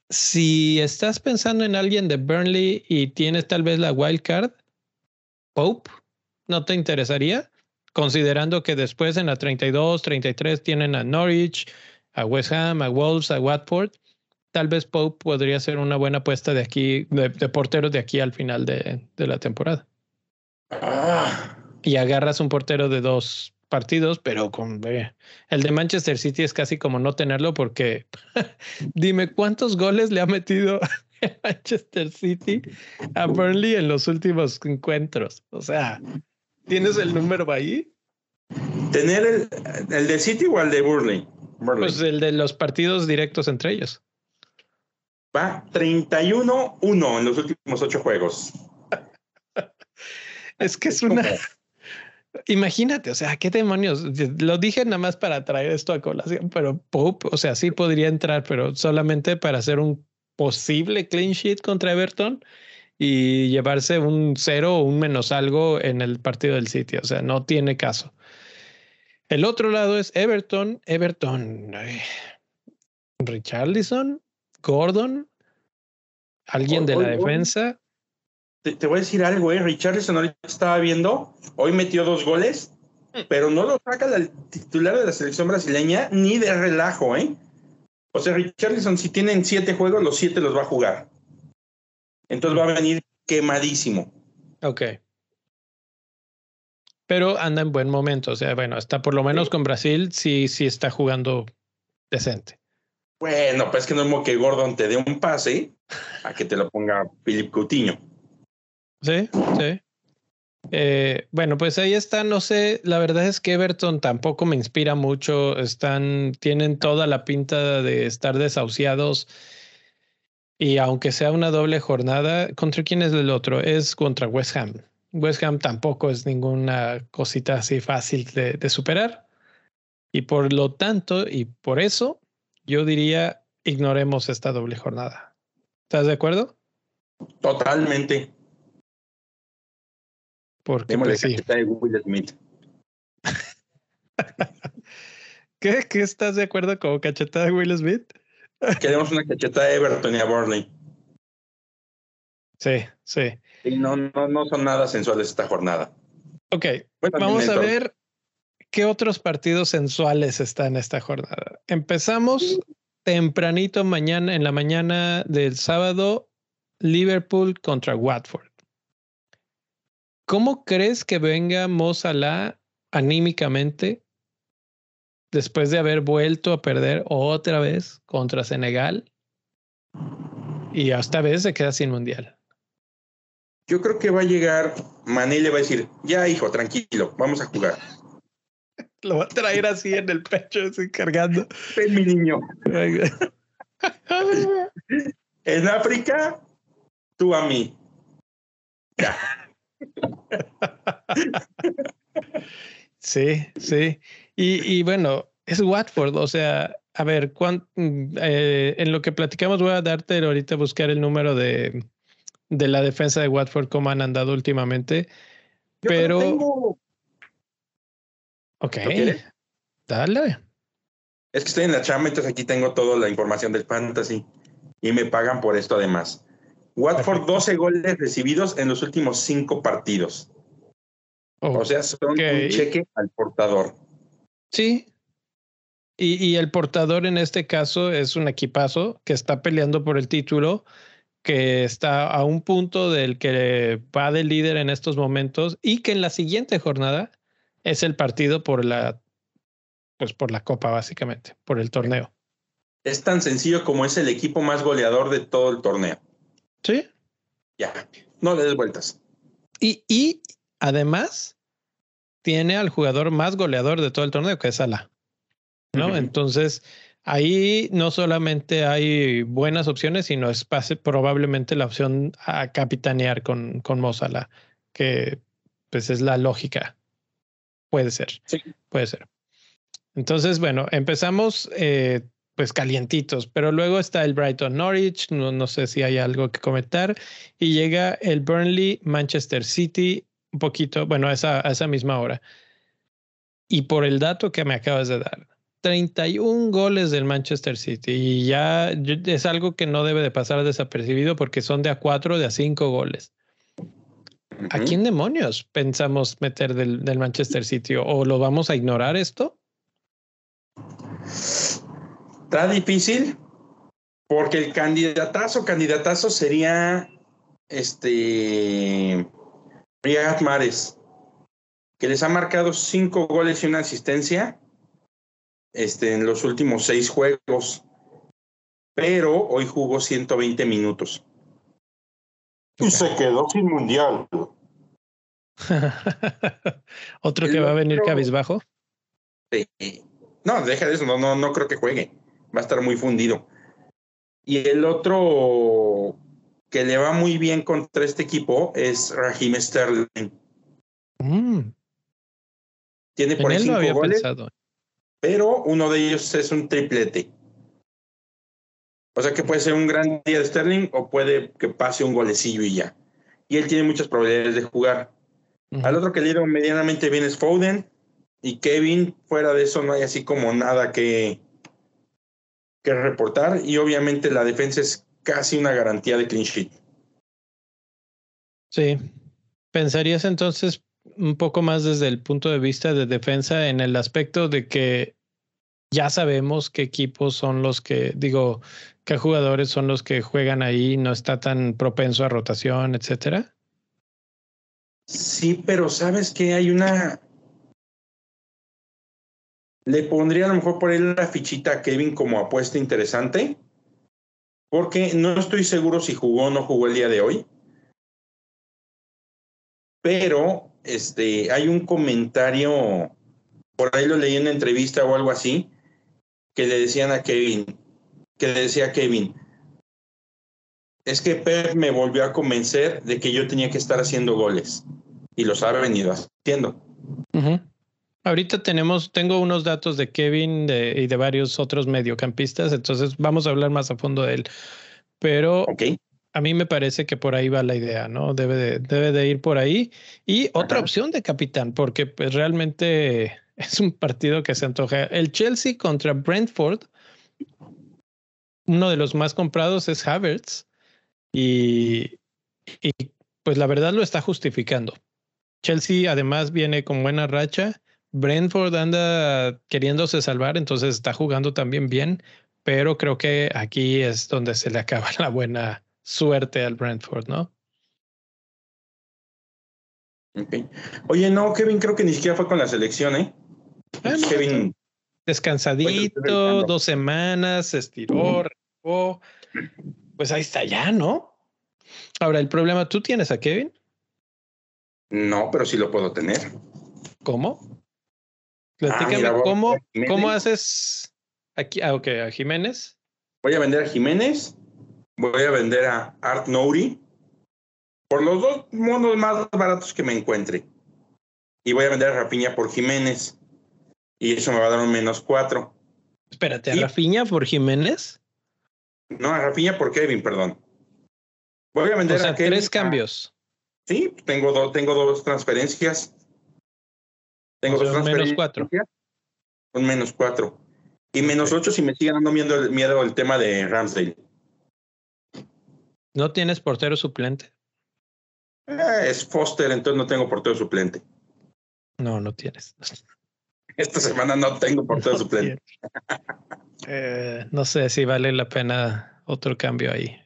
si estás pensando en alguien de Burnley y tienes tal vez la wild card, Pope, ¿no te interesaría? Considerando que después en la 32, 33 tienen a Norwich, a West Ham, a Wolves, a Watford tal vez Pope podría ser una buena apuesta de aquí, de, portero de aquí al final de, la temporada. Ah. Y agarras un portero de dos partidos, pero con el de Manchester City es casi como no tenerlo porque dime cuántos goles le ha metido Manchester City a Burnley en los últimos encuentros. O sea, ¿tienes el número ahí? ¿Tener el, el de City o el de Burnley? Pues el de los partidos directos entre ellos. Va 31-1 en los últimos ocho juegos. es que es una. Imagínate, o sea, qué demonios. Lo dije nada más para traer esto a colación, pero Pope, o sea, sí podría entrar, pero solamente para hacer un posible clean sheet contra Everton y llevarse un cero o un menos algo en el partido del sitio. O sea, no tiene caso. El otro lado es Everton. Everton. Richarlison. Gordon, alguien de la defensa. Te, voy a decir algo, ¿eh? Richardson ahorita estaba viendo, hoy metió dos goles, pero no lo saca el titular de la selección brasileña ni de relajo, ¿eh? O sea, Richardson, si tienen siete juegos, los siete los va a jugar. Entonces va a venir quemadísimo. Ok. Pero anda en buen momento. O sea, bueno, está por lo menos con Brasil, sí, sí está jugando decente. Bueno, pues que no es como que Gordon te dé un pase a que te lo ponga Philip Coutinho. Sí, sí. Eh, bueno, pues ahí está, no sé, la verdad es que Everton tampoco me inspira mucho, están, tienen toda la pinta de estar desahuciados y aunque sea una doble jornada, ¿contra quién es el otro? Es contra West Ham. West Ham tampoco es ninguna cosita así fácil de, de superar y por lo tanto, y por eso, yo diría, ignoremos esta doble jornada. ¿Estás de acuerdo? Totalmente. Porque pues, sí. de Will Smith. ¿Qué? ¿Qué estás de acuerdo con cachetada de Will Smith? Queremos una cachetada de Everton y a Burnley. Sí, sí. Y no, no, no son nada sensuales esta jornada. Ok, vamos a ver qué otros partidos sensuales están esta jornada. Empezamos tempranito mañana, en la mañana del sábado, Liverpool contra Watford. ¿Cómo crees que venga Mo Salah anímicamente después de haber vuelto a perder otra vez contra Senegal? Y esta vez se queda sin mundial. Yo creo que va a llegar Mané y le va a decir, ya hijo, tranquilo, vamos a jugar. Lo va a traer así en el pecho, así cargando. Ven mi niño. en África, tú a mí. Ya. Sí, sí. Y, bueno, es Watford, o sea, a ver, eh, en lo que platicamos voy a darte ahorita buscar el número de, de la defensa de Watford, cómo han andado últimamente. pero... Ok. Dale. Es que estoy en la chamba, entonces aquí tengo toda la información del fantasy y me pagan por esto además. Watford, 12 goles recibidos en los últimos cinco partidos. O sea, son un cheque al portador. Sí. Y, y, el portador en este caso es un equipazo que está peleando por el título, que está a un punto del que va de líder en estos momentos y que en la siguiente jornada es el partido por la, pues por la copa básicamente, por el torneo. Es tan sencillo como es el equipo más goleador de todo el torneo. Sí. Ya, no le des vueltas. Y, y además tiene al jugador más goleador de todo el torneo, que es Salah. ¿No? Entonces, ahí no solamente hay buenas opciones, sino es probablemente la opción a capitanear con, con Mozala, que pues es la lógica. Puede ser. Sí. Puede ser. Entonces, bueno, empezamos eh, pues calientitos, pero luego está el Brighton Norwich, no, no sé si hay algo que comentar, y llega el Burnley Manchester City un poquito, bueno, a esa, a esa misma hora. Y por el dato que me acabas de dar, 31 goles del Manchester City y ya es algo que no debe de pasar desapercibido porque son de a 4, de a 5 goles. ¿A quién demonios pensamos meter del, del Manchester City? ¿O lo vamos a ignorar esto? Está difícil porque el candidatazo, candidatazo sería este Riyad Mares, que les ha marcado cinco goles y una asistencia este, en los últimos seis juegos, pero hoy jugó 120 minutos. Y se quedó sin mundial. ¿Otro que va a venir cabizbajo? Sí. No, deja de eso, no, no, no creo que juegue va a estar muy fundido. Y el otro que le va muy bien contra este equipo es Raheem Sterling. Mm. Tiene por ahí cinco goles, pero uno de ellos es un triplete. O sea que puede ser un gran día de Sterling o puede que pase un golecillo y ya. Y él tiene muchas probabilidades de jugar. Al otro que le dieron medianamente bien es Foden. Y Kevin, fuera de eso, no hay así como nada que, que reportar y obviamente la defensa es casi una garantía de clean sheet. Sí. ¿Pensarías entonces un poco más desde el punto de vista de defensa en el aspecto de que ya sabemos qué equipos son los que, digo, qué jugadores son los que juegan ahí, no está tan propenso a rotación, etcétera? Sí, pero sabes que hay una le pondría a lo mejor por ahí la fichita a Kevin como apuesta interesante, porque no estoy seguro si jugó o no jugó el día de hoy. Pero este, hay un comentario, por ahí lo leí en una entrevista o algo así, que le decían a Kevin, que le decía a Kevin, es que Pep me volvió a convencer de que yo tenía que estar haciendo goles y los ha venido haciendo. Ahorita tenemos, tengo unos datos de Kevin y de varios otros mediocampistas, entonces vamos a hablar más a fondo de él. Pero a mí me parece que por ahí va la idea, ¿no? Debe de, debe de ir por ahí. Y otra opción de capitán, porque pues realmente es un partido que se antoja. El Chelsea contra Brentford, uno de los más comprados es Havertz y, y pues la verdad lo está justificando. Chelsea además viene con buena racha. Brentford anda queriéndose salvar, entonces está jugando también bien, pero creo que aquí es donde se le acaba la buena suerte al Brentford, ¿no? Oye, no, Kevin creo que ni siquiera fue con la selección, ¿eh? Ah, Kevin. Descansadito, dos semanas, se estiró, Pues ahí está ya, ¿no? Ahora, el problema, ¿tú tienes a Kevin? No, pero sí lo puedo tener. ¿Cómo? Platícame, ah, ¿cómo, ¿cómo haces aquí? Ah, a Jiménez. Voy a vender a Jiménez voy a vender a Art Nouri por los dos monos más baratos que me encuentre. Y voy a vender a Rapiña por Jiménez. Y eso me va a dar un menos cuatro. Espérate, ¿a Rapiña por Jiménez? No, a Rapiña por Kevin, perdón. Voy a vender a Kevin. Tres cambios. sí, tengo, dos tengo dos transferencias. Tengo dos transferencias. Menos cuatro. Un menos cuatro. Y menos ocho si me sigue dando miedo, miedo el tema de Ramsdale. ¿No tienes portero suplente? Eh, es Foster, entonces no tengo portero suplente. No, no tienes. Esta semana no tengo portero suplente. Eh, no sé si vale la pena otro cambio ahí.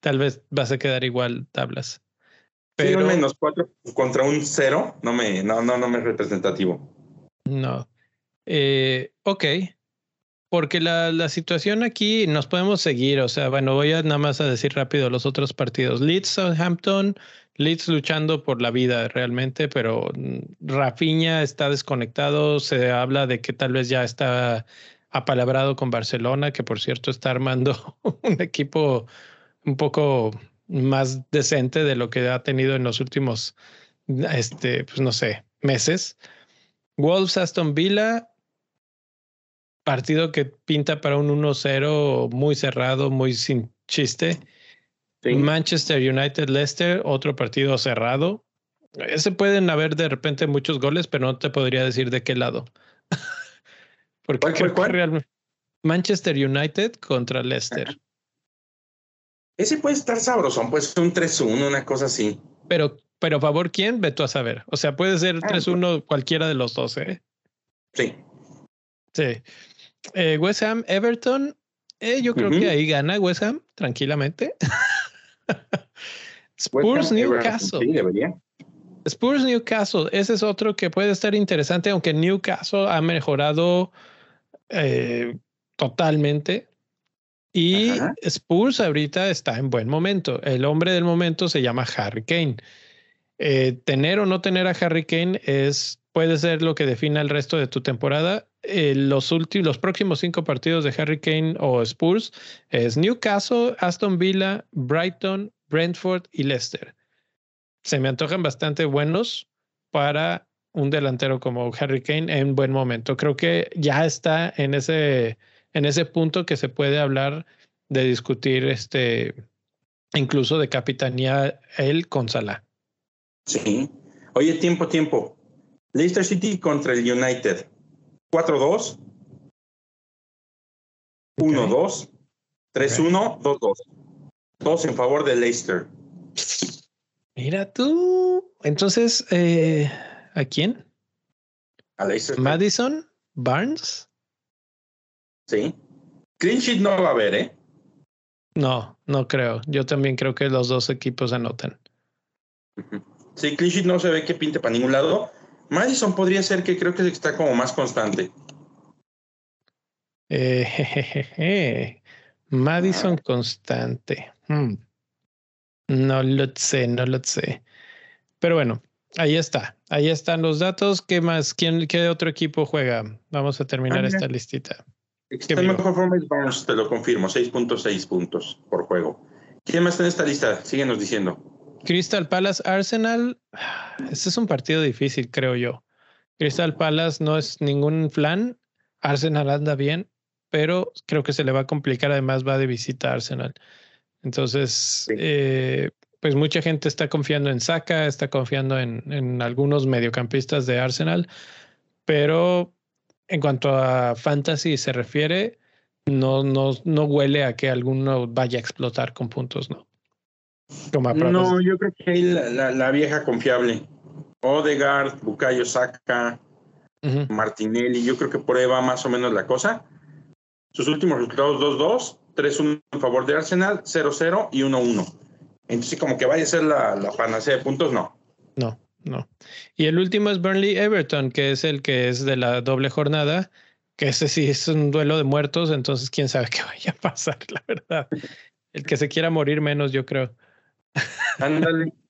Tal vez vas a quedar igual tablas. Pero menos cuatro contra un cero no me, no, no, no me es representativo. No. Eh, ok. Porque la, la, situación aquí nos podemos seguir, o sea, bueno, voy a nada más a decir rápido los otros partidos. Leeds, Southampton, Leeds luchando por la vida realmente, pero mm, Rafinha está desconectado, se habla de que tal vez ya está apalabrado con Barcelona, que por cierto está armando un equipo un poco más decente de lo que ha tenido en los últimos, este, pues no sé, meses. Wolves, Aston Villa, partido que pinta para un 1-0 muy cerrado, muy sin chiste. Manchester United Leicester, otro partido cerrado. Ese pueden haber de repente muchos goles, pero no te podría decir de qué lado. Porque ¿Cuál, cuál, Manchester United contra Leicester. Ese puede estar sabrosón, puede ser un 3-1, una cosa así. Pero, pero favor, ¿quién? Ve tú a saber. O sea, puede ser 3-1 ah, cualquiera de los dos, ¿eh? Sí. Sí. Eh, West Ham, Everton, eh, yo creo que ahí gana West Ham tranquilamente. Spurs, Newcastle. Sí, debería. Spurs, Newcastle, ese es otro que puede estar interesante, aunque Newcastle ha mejorado eh, totalmente. Y Spurs ahorita está en buen momento. El hombre del momento se llama Harry Kane. tener o no tener a Harry Kane es, puede ser lo que defina el resto de tu temporada eh, los últimos, los próximos cinco partidos de Harry Kane o Spurs es Newcastle, Aston Villa, Brighton, Brentford y Leicester. Se me antojan bastante buenos para un delantero como Harry Kane en buen momento. Creo que ya está en ese, en ese punto que se puede hablar de discutir este, incluso de capitanía él con Salah. Sí. Oye, tiempo, tiempo. Leicester City contra el United. 4-2, 1-2, 3-1, 2-2. Todos en favor de Leicester. Mira tú. Entonces, eh, ¿a quién? A Leicester. Madison, Barnes. Sí. Clean sheet no va a haber, ¿eh? No, no creo. Yo también creo que los dos equipos anotan. Sí, clean sheet no se ve que pinte para ningún lado. Madison podría ser que creo que está como más constante. Eh, Madison constante. Hmm. No lo sé, no lo sé. Pero bueno, ahí está. Ahí están los datos. ¿Qué más? ¿Quién, ¿Qué otro equipo juega? Vamos a terminar esta listita. Está mejor forma Barnes, te lo confirmo. 6.6 puntos por juego. ¿Quién más está en esta lista? Síguenos diciendo. Crystal Palace Arsenal. Este es un partido difícil, creo yo. Crystal Palace no es ningún plan. Arsenal anda bien, pero creo que se le va a complicar. Además, va de visita a Arsenal. Entonces, eh, pues mucha gente está confiando en Saka, está confiando en, en algunos mediocampistas de Arsenal, pero en cuanto a fantasy se refiere, no, no, no huele a que alguno vaya a explotar con puntos, ¿no? no, yo creo que hay la, vieja confiable. Odegaard, Bukayo Saka, Martinelli, yo creo que por ahí va más o menos la cosa. Sus últimos resultados 2-2, 3-1 en favor de Arsenal, 0-0 y 1-1. Entonces, como que vaya a ser la, la panacea de puntos, no. No, no. Y el último es Burnley Everton, que es el que es de la doble jornada, que ese sí es un duelo de muertos, entonces quién sabe qué vaya a pasar, la verdad. El que se quiera morir menos, yo creo. Ándale.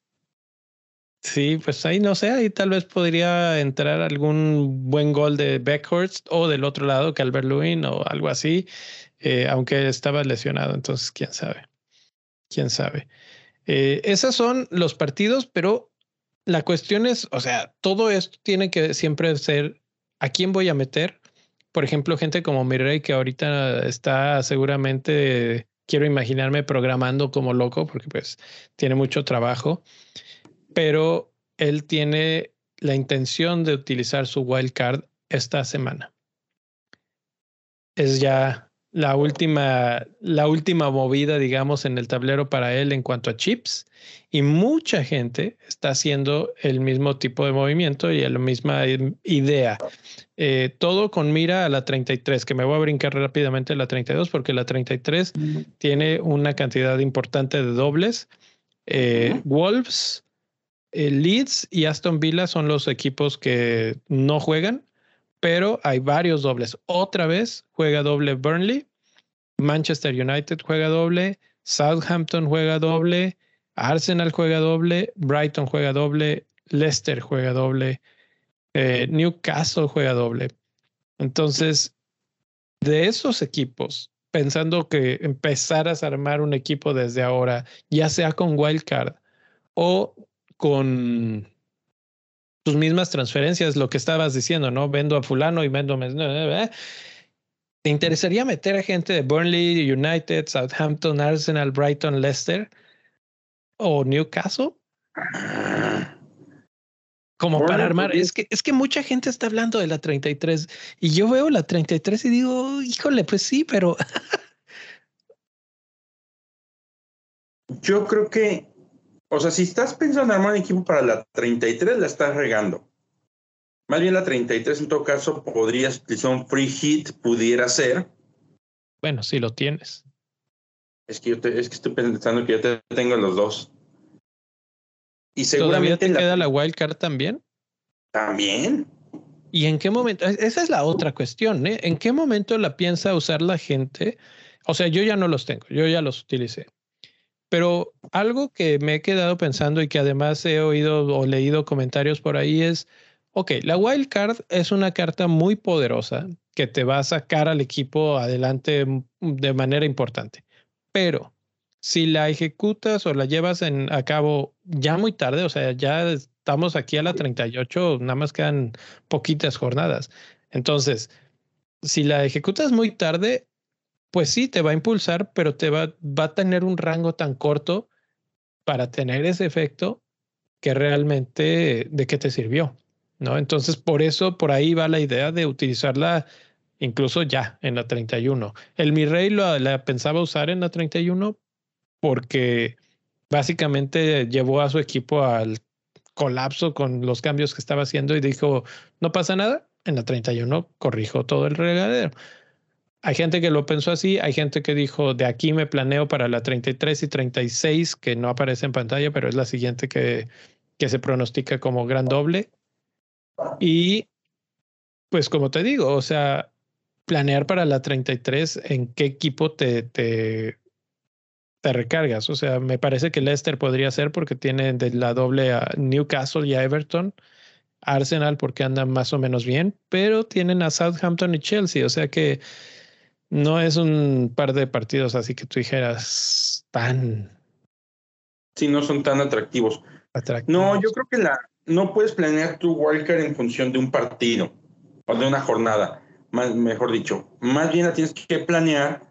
Sí, pues ahí no sé, ahí tal vez podría entrar algún buen gol de Beckhorst o del otro lado, Calvert Lewin o algo así, eh, aunque estaba lesionado, entonces quién sabe, quién sabe. Eh, esos son los partidos, pero la cuestión es, o sea, todo esto tiene que siempre ser a quién voy a meter. Por ejemplo, gente como Mirrey que ahorita está seguramente quiero imaginarme programando como loco porque pues tiene mucho trabajo, pero él tiene la intención de utilizar su wildcard esta semana. Es ya la última, la última movida, digamos, en el tablero para él en cuanto a chips. Y mucha gente está haciendo el mismo tipo de movimiento y la misma idea. Eh, todo con mira a la 33, que me voy a brincar rápidamente a la 32 porque la 33 tiene una cantidad importante de dobles. Eh, Wolves, eh, Leeds y Aston Villa son los equipos que no juegan, pero hay varios dobles. Otra vez juega doble Burnley, Manchester United juega doble, Southampton juega doble. Arsenal juega doble, Brighton juega doble, Leicester juega doble, eh, Newcastle juega doble. Entonces, de esos equipos, pensando que empezaras a armar un equipo desde ahora, ya sea con wildcard o con tus mismas transferencias, lo que estabas diciendo, ¿no? Vendo a fulano y vendo... a... ¿Te interesaría meter a gente de Burnley, United, Southampton, Arsenal, Brighton, Leicester? o Newcastle. Como para armar. Es que, es que mucha gente está hablando de la 33 y yo veo la 33 y digo, híjole, pues sí, pero. yo creo que, o sea, si estás pensando en armar un equipo para la 33, la estás regando. Más bien la 33 en todo caso podrías utilizar un free hit, pudiera ser. Bueno, si lo tienes. Es que, yo es que estoy pensando que yo te tengo los dos. Y seguramente. te queda la wildcard también? También. ¿Y en qué momento? Esa es la otra cuestión, ¿eh? ¿En qué momento la piensa usar la gente? O sea, yo ya no los tengo, yo ya los utilicé. Pero algo que me he quedado pensando y que además he oído o leído comentarios por ahí es, ok, la wildcard es una carta muy poderosa que te va a sacar al equipo adelante de manera importante. Pero si la ejecutas o la llevas en, a cabo ya muy tarde, o sea, ya estamos aquí a la 38, nada más quedan poquitas jornadas. Entonces, si la ejecutas muy tarde, pues sí, te va a impulsar, pero te va, a tener un rango tan corto para tener ese efecto que realmente de qué te sirvió, ¿no? Entonces, por eso, por ahí va la idea de utilizarla incluso ya en la 31. El mi rey lo, pensaba usar en la 31 porque básicamente llevó a su equipo al colapso con los cambios que estaba haciendo y dijo, no pasa nada, en la 31 corrijo todo el regadero. Hay gente que lo pensó así, hay gente que dijo, de aquí me planeo para la 33 y 36, que no aparece en pantalla, pero es la siguiente que, que se pronostica como gran doble. Y pues como te digo, o sea, planear para la 33 en qué equipo te, te, te recargas. O sea, me parece que Leicester podría ser porque tiene de la doble a Newcastle y a Everton. Arsenal porque andan más o menos bien, pero tienen a Southampton y Chelsea. O sea que no es un par de partidos así que tú dijeras tan. Sí, no son tan atractivos. No, yo creo que la, no puedes planear tu wildcard en función de un partido o de una jornada mejor dicho, más bien la tienes que planear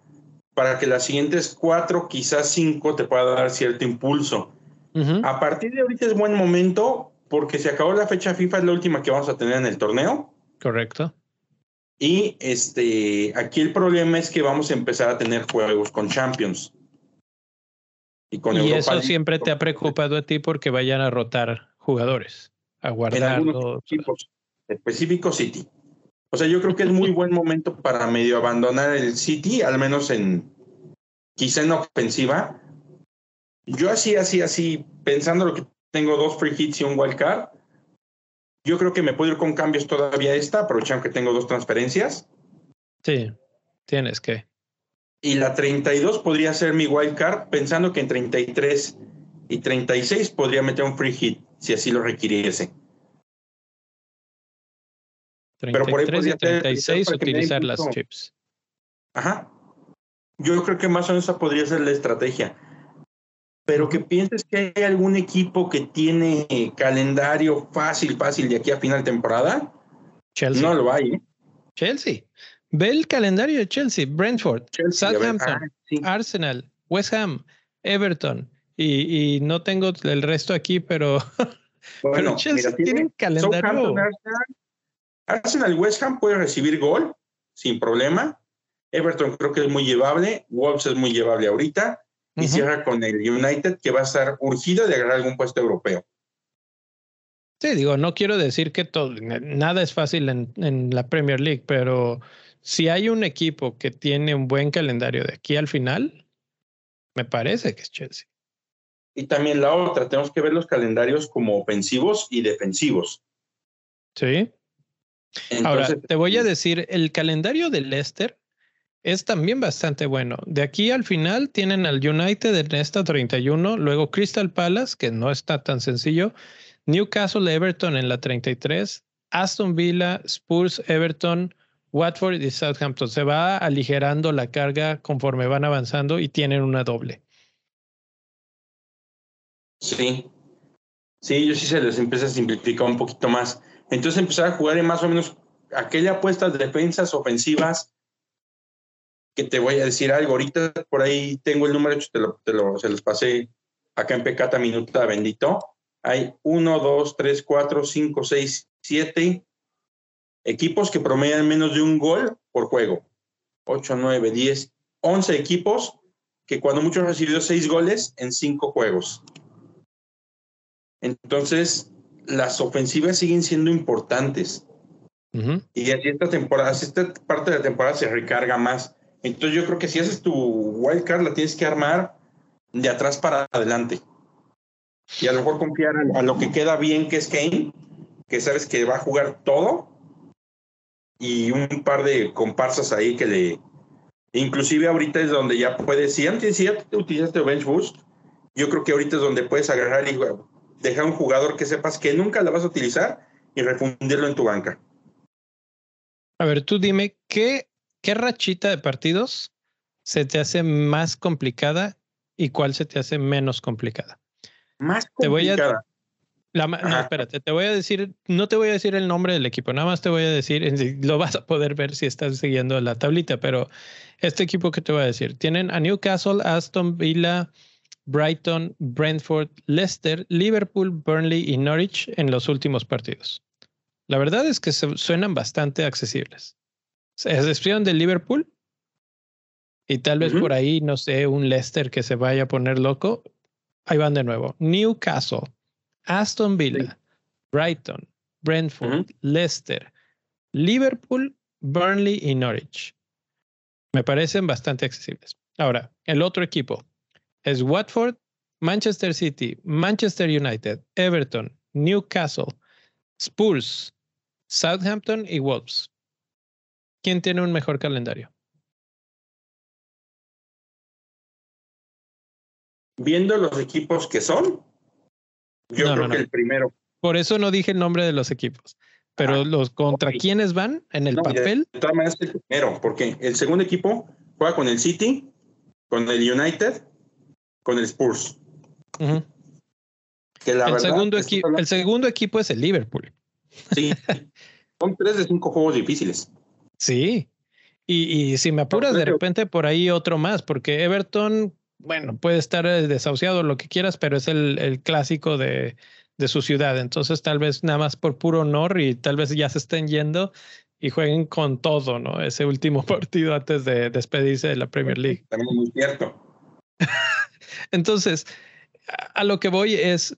para que las siguientes cuatro, quizás cinco, te pueda dar cierto impulso. A partir de ahorita es buen momento porque se acabó la fecha FIFA, es la última que vamos a tener en el torneo. Correcto. Y este, aquí el problema es que vamos a empezar a tener juegos con Champions. Y, con y eso siempre te ha preocupado a ti porque vayan a rotar jugadores, a guardar. En algunos equipos específicos City. O sea, yo creo que es muy buen momento para medio abandonar el City, al menos en quizá en ofensiva. Yo así, así, así, pensando lo que tengo dos free hits y un wild card, yo creo que me puedo ir con cambios todavía esta, aprovechando que tengo dos transferencias. Sí, tienes que. Y la 32 podría ser mi wild card, pensando que en 33 y 36 podría meter un free hit, si así lo requiriese. Pero por ahí y 36 utilizar las chips. Ajá. Yo creo que más o menos esa podría ser la estrategia. Pero que pienses que hay algún equipo que tiene calendario fácil, fácil de aquí a final de temporada. Chelsea. No lo hay. ¿eh? Chelsea. Ve el calendario de Chelsea, Brentford, Southampton, ah, Arsenal, West Ham, Everton. Y, no tengo el resto aquí, pero, bueno, Chelsea tiene un calendario. Arsenal West Ham puede recibir gol sin problema. Everton creo que es muy llevable. Wolves es muy llevable ahorita. Y cierra con el United, que va a estar urgido de agarrar algún puesto europeo. Sí, digo, no quiero decir que todo, nada es fácil en, en, la Premier League, pero si hay un equipo que tiene un buen calendario de aquí al final, me parece que es Chelsea. Y también la otra, tenemos que ver los calendarios como ofensivos y defensivos. Sí. Ahora, te voy a decir, el calendario de Leicester es también bastante bueno. De aquí al final tienen al United en esta 31, luego Crystal Palace, que no está tan sencillo, Newcastle Everton en la 33, Aston Villa, Spurs, Everton, Watford y Southampton. Se va aligerando la carga conforme van avanzando y tienen una doble. Sí. Sí, yo sí se les empieza a simplificar un poquito más. Entonces empezar a jugar en más o menos aquella apuesta de defensas ofensivas que te voy a decir algo. Ahorita por ahí tengo el número, te lo, te lo, se los pasé acá en Pecata Minuta, bendito. Hay uno, dos, tres, cuatro, cinco, seis, siete equipos que promedian menos de un gol por juego. Ocho, nueve, diez, once equipos que cuando mucho han recibido seis goles en cinco juegos. Entonces, las ofensivas siguen siendo importantes. Y así esta temporada, esta parte de la temporada se recarga más. Entonces yo creo que si haces tu wildcard, la tienes que armar de atrás para adelante. Y a lo mejor confiar a, lo que queda bien, que es Kane, que sabes que va a jugar todo. Y un par de comparsas ahí que le... Inclusive ahorita es donde ya puedes, si antes ya utilizaste Bench Boost, yo creo que ahorita es donde puedes agarrar y deja un jugador que sepas que nunca la vas a utilizar y refundirlo en tu banca. A ver, tú dime, ¿qué, qué rachita de partidos se te hace más complicada y cuál se te hace menos complicada? Más complicada. Te voy a, no, espérate, te voy a decir, no te voy a decir el nombre del equipo, nada más te voy a decir, lo vas a poder ver si estás siguiendo la tablita, pero este equipo que te voy a decir, tienen a Newcastle, Aston Villa, Brighton, Brentford, Leicester, Liverpool, Burnley y Norwich en los últimos partidos. La verdad es que suenan bastante accesibles. Se excepción de Liverpool y tal vez por ahí, no sé, un Leicester que se vaya a poner loco. Ahí van de nuevo. Newcastle, Aston Villa, Brighton, Brentford, Leicester, Liverpool, Burnley y Norwich. Me parecen bastante accesibles. Ahora, el otro equipo, es Watford, Manchester City, Manchester United, Everton, Newcastle, Spurs, Southampton y Wolves. ¿Quién tiene un mejor calendario? Viendo los equipos que son, yo creo que el primero. Por eso no dije el nombre de los equipos. Pero ah, los contra quiénes van en el papel. De maneras, el primero, porque el segundo equipo juega con el City, con el United con el Spurs. que la el, segundo el segundo equipo es el Liverpool. Sí, son tres de cinco juegos difíciles. Sí, Y, si me apuras de repente por ahí otro más, porque Everton, bueno, puede estar eh, desahuciado, lo que quieras, pero es el, clásico de, de, su ciudad. Entonces, tal vez nada más por puro honor y tal vez ya se estén yendo y jueguen con todo, ¿no? Ese último partido antes de despedirse de la Premier League. También muy cierto. Entonces, a lo que voy es,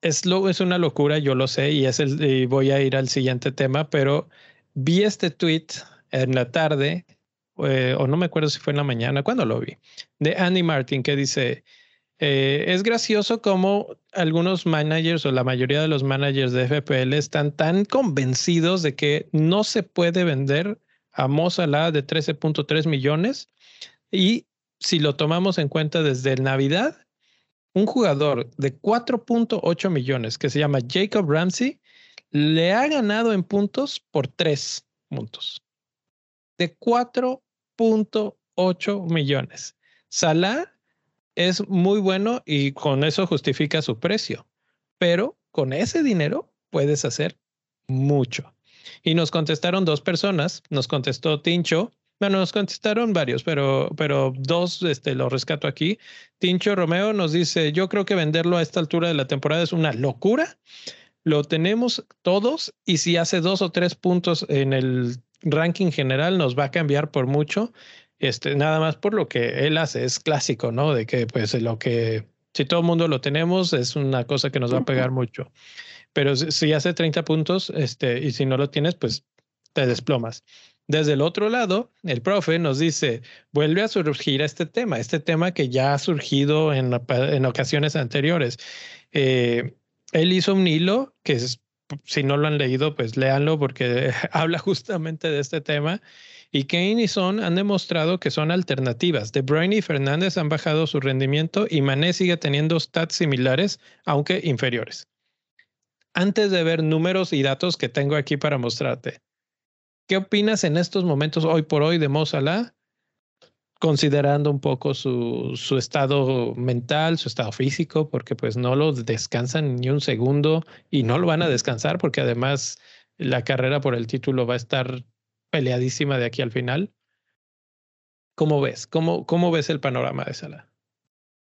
es, lo, es una locura, yo lo sé, y, es el, y voy a ir al siguiente tema, pero vi este tweet en la tarde, eh, o no me acuerdo si fue en la mañana, cuando lo vi, de Andy Martin, que dice, eh, es gracioso como algunos managers o la mayoría de los managers de FPL están tan convencidos de que no se puede vender a Mozala de 13.3 millones y si lo tomamos en cuenta desde el Navidad, un jugador de 4.8 millones que se llama Jacob Ramsey le ha ganado en puntos por 3 puntos de 4.8 millones. Salah es muy bueno y con eso justifica su precio, pero con ese dinero puedes hacer mucho. Y nos contestaron dos personas, nos contestó Tincho, bueno, nos contestaron varios, pero, pero dos este, lo rescato aquí. Tincho Romeo nos dice, yo creo que venderlo a esta altura de la temporada es una locura. Lo tenemos todos y si hace dos o tres puntos en el ranking general nos va a cambiar por mucho. Este, nada más por lo que él hace, es clásico, ¿no? De que pues lo que, si todo el mundo lo tenemos, es una cosa que nos va a pegar mucho. Pero si hace 30 puntos, este, y si no lo tienes, pues te desplomas. Desde el otro lado, el profe nos dice, vuelve a surgir este tema, este tema que ya ha surgido en, en ocasiones anteriores. Eh, él hizo un hilo que si no lo han leído, pues léanlo porque habla justamente de este tema y Kane y Son han demostrado que son alternativas. De Bruyne y Fernández han bajado su rendimiento y Mané sigue teniendo stats similares, aunque inferiores. Antes de ver números y datos que tengo aquí para mostrarte, ¿qué opinas en estos momentos hoy por hoy de Mo considerando un poco su, su, estado mental, su estado físico, porque pues no lo descansan ni un segundo y no lo van a descansar porque además la carrera por el título va a estar peleadísima de aquí al final. ¿Cómo ves? ¿Cómo, cómo ves el panorama de Sala?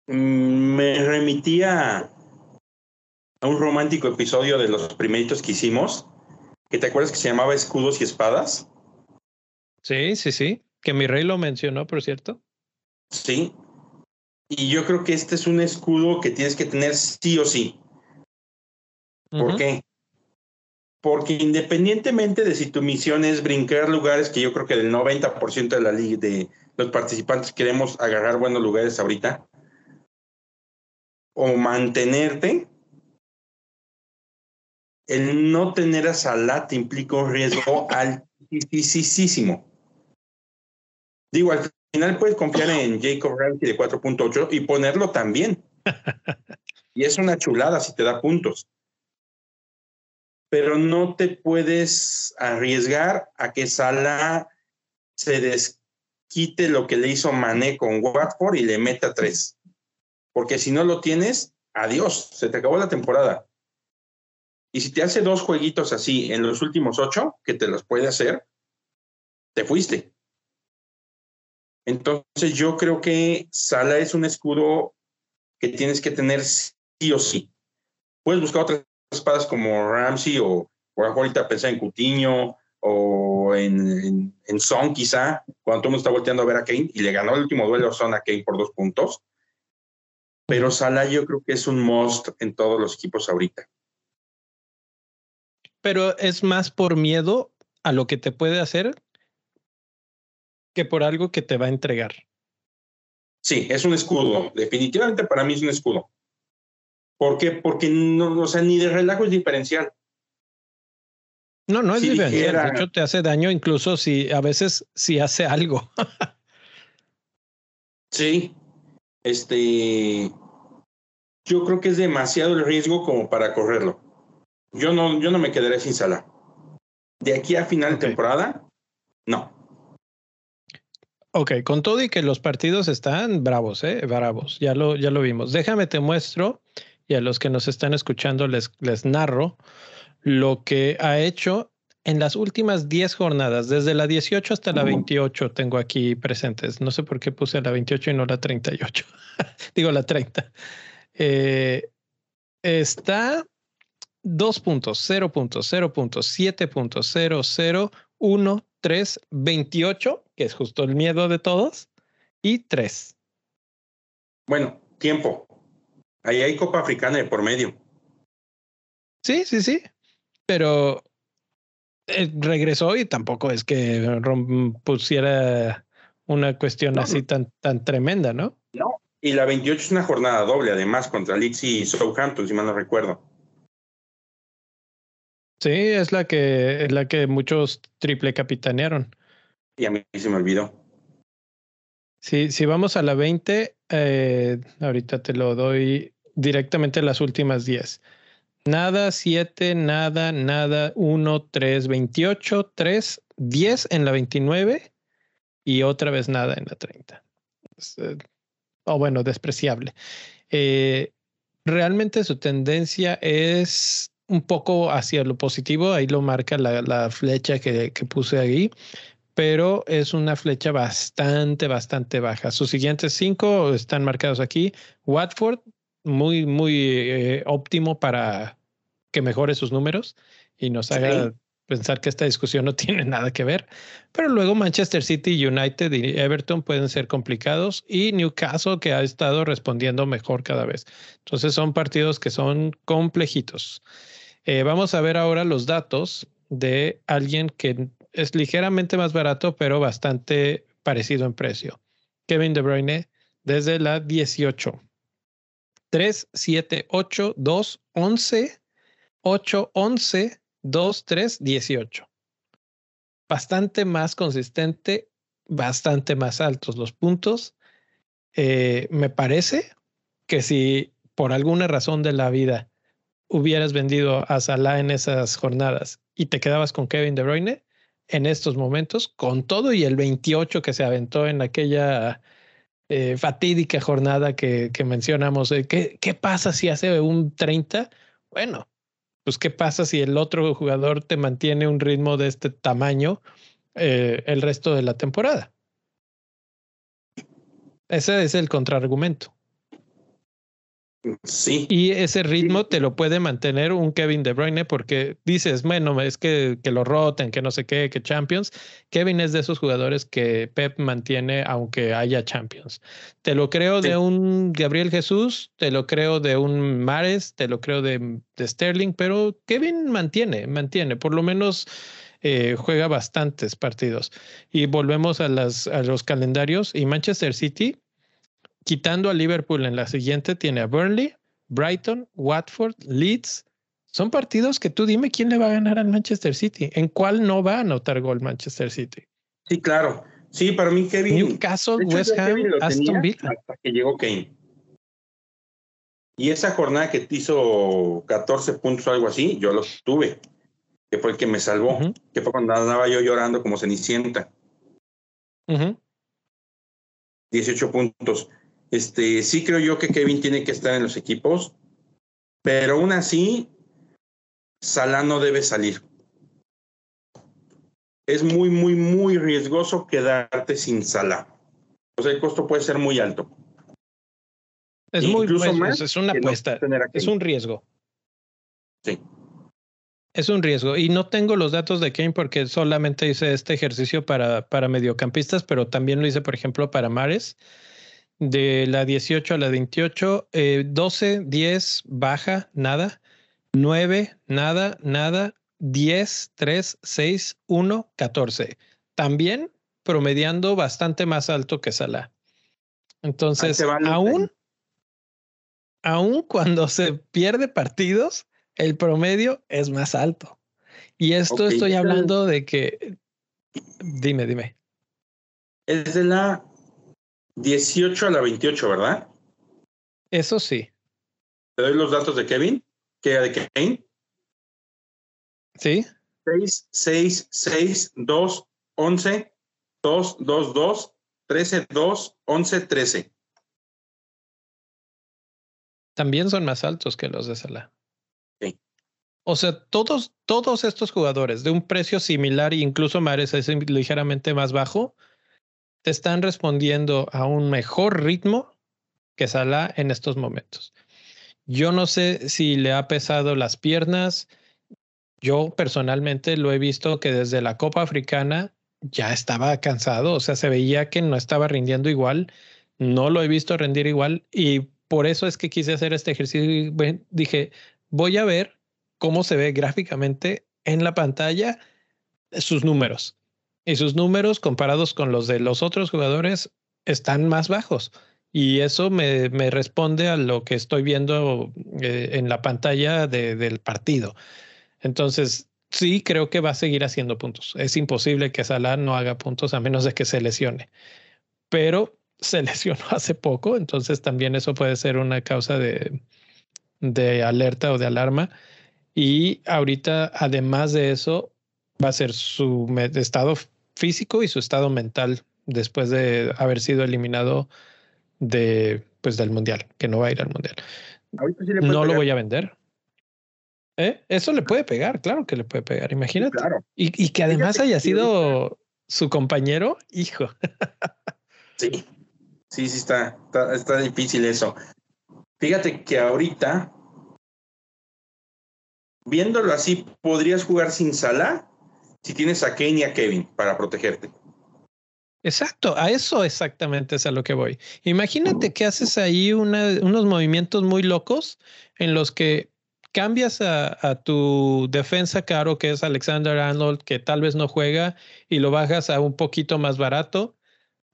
Mm, me remitía a un romántico episodio de los primeritos que hicimos, que te acuerdas que se llamaba Escudos y Espadas. Sí, sí, sí, que mi rey lo mencionó, por cierto. Sí, y yo creo que este es un escudo que tienes que tener sí o sí. ¿Por qué? porque independientemente de si tu misión es brincar lugares, que yo creo que del 90% de la liga, de los participantes queremos agarrar buenos lugares ahorita, o mantenerte, el no tener a Salah te implica un riesgo altísimo. Digo, al final puedes confiar en Jacob Ramsey de 4.8 y ponerlo también. Y es una chulada si te da puntos pero no te puedes arriesgar a que Salah se desquite lo que le hizo Mané con Watford y le meta tres. Porque si no lo tienes, adiós, se te acabó la temporada. Y si te hace dos jueguitos así en los últimos ocho, que te los puede hacer, te fuiste. Entonces yo creo que Sala es un escudo que tienes que tener sí o sí. Puedes buscar otras espadas como Ramsey o, por ahorita pensar en Cutiño o en, en, Son quizá, cuando todo el mundo está volteando a ver a Kane y le ganó el último duelo Son a Kane por dos puntos. Pero Salah yo creo que es un must en todos los equipos ahorita. Pero es más por miedo a lo que te puede hacer que por algo que te va a entregar. Sí, es un escudo. Definitivamente para mí es un escudo. ¿Por qué? Porque no, o sea, ni de relajo es diferencial. No, no es diferencial. De hecho, te hace daño incluso si a veces si hace algo. sí. Este. Yo creo que es demasiado el riesgo como para correrlo. Yo no, yo no me quedaré sin sala. De aquí a final de temporada, no. Ok, con todo y que los partidos están bravos, ¿eh? Bravos. Ya lo, ya lo vimos. Déjame te muestro y a los que nos están escuchando les, les narro lo que ha hecho en las últimas 10 jornadas, desde la 18 hasta la 28 tengo aquí presentes. No sé por qué puse la 28 y no la 38. Digo la 30. Eh, está 2 puntos, 0 puntos, 0 puntos, 7 puntos, 0, 0, 1, 3, 28, que es justo el miedo de todos, y 3. Bueno, tiempo. Ahí hay Copa Africana de por medio. Sí, sí, sí. Pero eh, regresó y tampoco es que pusiera una cuestión así tan, tan tremenda, ¿no? No, y la 28 es una jornada doble, además, contra Leeds y Southampton, si mal no recuerdo. Sí, es la que, es la que muchos triple capitanearon. Y a mí se me olvidó. Sí, si vamos a la 20, eh, ahorita te lo doy directamente las últimas 10. Nada, 7, nada, nada, 1, 3, 28, 3, 10 en la 29 y otra vez nada en la 30. Eh, o bueno, despreciable. Eh, realmente su tendencia es un poco hacia lo positivo, ahí lo marca la, la flecha que, que, puse ahí, pero es una flecha bastante, bastante baja. Sus siguientes cinco están marcados aquí. Watford, muy, muy eh, óptimo para que mejore sus números y nos haga pensar que esta discusión no tiene nada que ver. Pero luego Manchester City, United y Everton pueden ser complicados y Newcastle que ha estado respondiendo mejor cada vez. Entonces son partidos que son complejitos. Eh, vamos a ver ahora los datos de alguien que es ligeramente más barato, pero bastante parecido en precio. Kevin De Bruyne desde la 18. 3, 7, 8, 2, 11, 8, 11, 2, 3, 18. Bastante más consistente, bastante más altos los puntos. Eh, me parece que si por alguna razón de la vida hubieras vendido a Salah en esas jornadas y te quedabas con Kevin De Bruyne, en estos momentos, con todo y el 28 que se aventó en aquella eh, fatídica jornada que, que mencionamos. Eh, ¿qué, ¿Qué pasa si hace un 30? Bueno, pues qué pasa si el otro jugador te mantiene un ritmo de este tamaño eh, el resto de la temporada. Ese es el contraargumento. Sí. Y ese ritmo te lo puede mantener un Kevin De Bruyne porque dices, bueno, es que, que lo roten, que no sé qué, que Champions. Kevin es de esos jugadores que Pep mantiene aunque haya Champions. Te lo creo de un Gabriel Jesús, te lo creo de un Mares, te lo creo de, de Sterling, pero Kevin mantiene, mantiene, por lo menos eh, juega bastantes partidos. Y volvemos a, las, a los calendarios y Manchester City quitando a Liverpool en la siguiente, tiene a Burnley, Brighton, Watford, Leeds. Son partidos que tú dime quién le va a ganar al Manchester City. ¿En cuál no va a anotar gol Manchester City? Sí, claro. Sí, para mí Kevin. Newcastle, West Ham, Aston Villa. Hasta que llegó Kane. Y esa jornada que te hizo 14 puntos o algo así, yo los tuve. Que fue el que me salvó. Que fue cuando andaba yo llorando como cenicienta. 18 puntos. Este, sí creo yo que Kevin tiene que estar en los equipos, pero aún así, Salah no debe salir. Es muy, muy, muy riesgoso quedarte sin Salah. O sea, el costo puede ser muy alto. Es muy más es una apuesta, es un riesgo. Sí. Es un riesgo. Y no tengo los datos de Kane porque solamente hice este ejercicio para, para mediocampistas, pero también lo hice, por ejemplo, para Mares de la 18 a la 28, 12, 10, baja, nada, 9, nada, nada, 10, 3, 6, 1, 14. También promediando bastante más alto que Salah. Entonces, aún, aún cuando se pierde partidos, el promedio es más alto. Y esto estoy hablando de que, dime, dime. Es de la 18 a la 28, ¿verdad? Eso sí. ¿Te doy los datos de Kevin? ¿Qué de Kevin? Sí. 6, 6, 6, 2, 11, 2, 2, 2, 13, 2, 11, 13. También son más altos que los de Salah. Sí. O sea, todos, todos estos jugadores de un precio similar incluso Mares es ligeramente más bajo, te están respondiendo a un mejor ritmo que Salah en estos momentos. Yo no sé si le ha pesado las piernas. Yo personalmente lo he visto que desde la Copa Africana ya estaba cansado, o sea, se veía que no estaba rindiendo igual. No lo he visto rendir igual y por eso es que quise hacer este ejercicio. Dije, voy a ver cómo se ve gráficamente en la pantalla sus números. Y sus números comparados con los de los otros jugadores están más bajos. Y eso me, me responde a lo que estoy viendo eh, en la pantalla del partido. Entonces, sí, creo que va a seguir haciendo puntos. Es imposible que Salah no haga puntos a menos de que se lesione. Pero se lesionó hace poco, entonces también eso puede ser una causa de, de alerta o de alarma. Y ahorita, además de eso, va a ser su estado físico y su estado mental después de haber sido eliminado de, pues, del mundial, que no va a ir al mundial. no lo voy a vender. ¿Eh? Eso le puede pegar, claro que le puede pegar, imagínate. Y, y, que además haya sido su compañero, hijo. sí, sí, sí, está, está, está difícil eso. Fíjate que ahorita, viéndolo así, podrías jugar sin Salah si tienes a Kane y a Kevin para protegerte. Exacto, a eso exactamente es a lo que voy. Imagínate que haces ahí unos movimientos muy locos en los que cambias a, a, tu defensa caro, que es Alexander Arnold, que tal vez no juega, y lo bajas a un poquito más barato,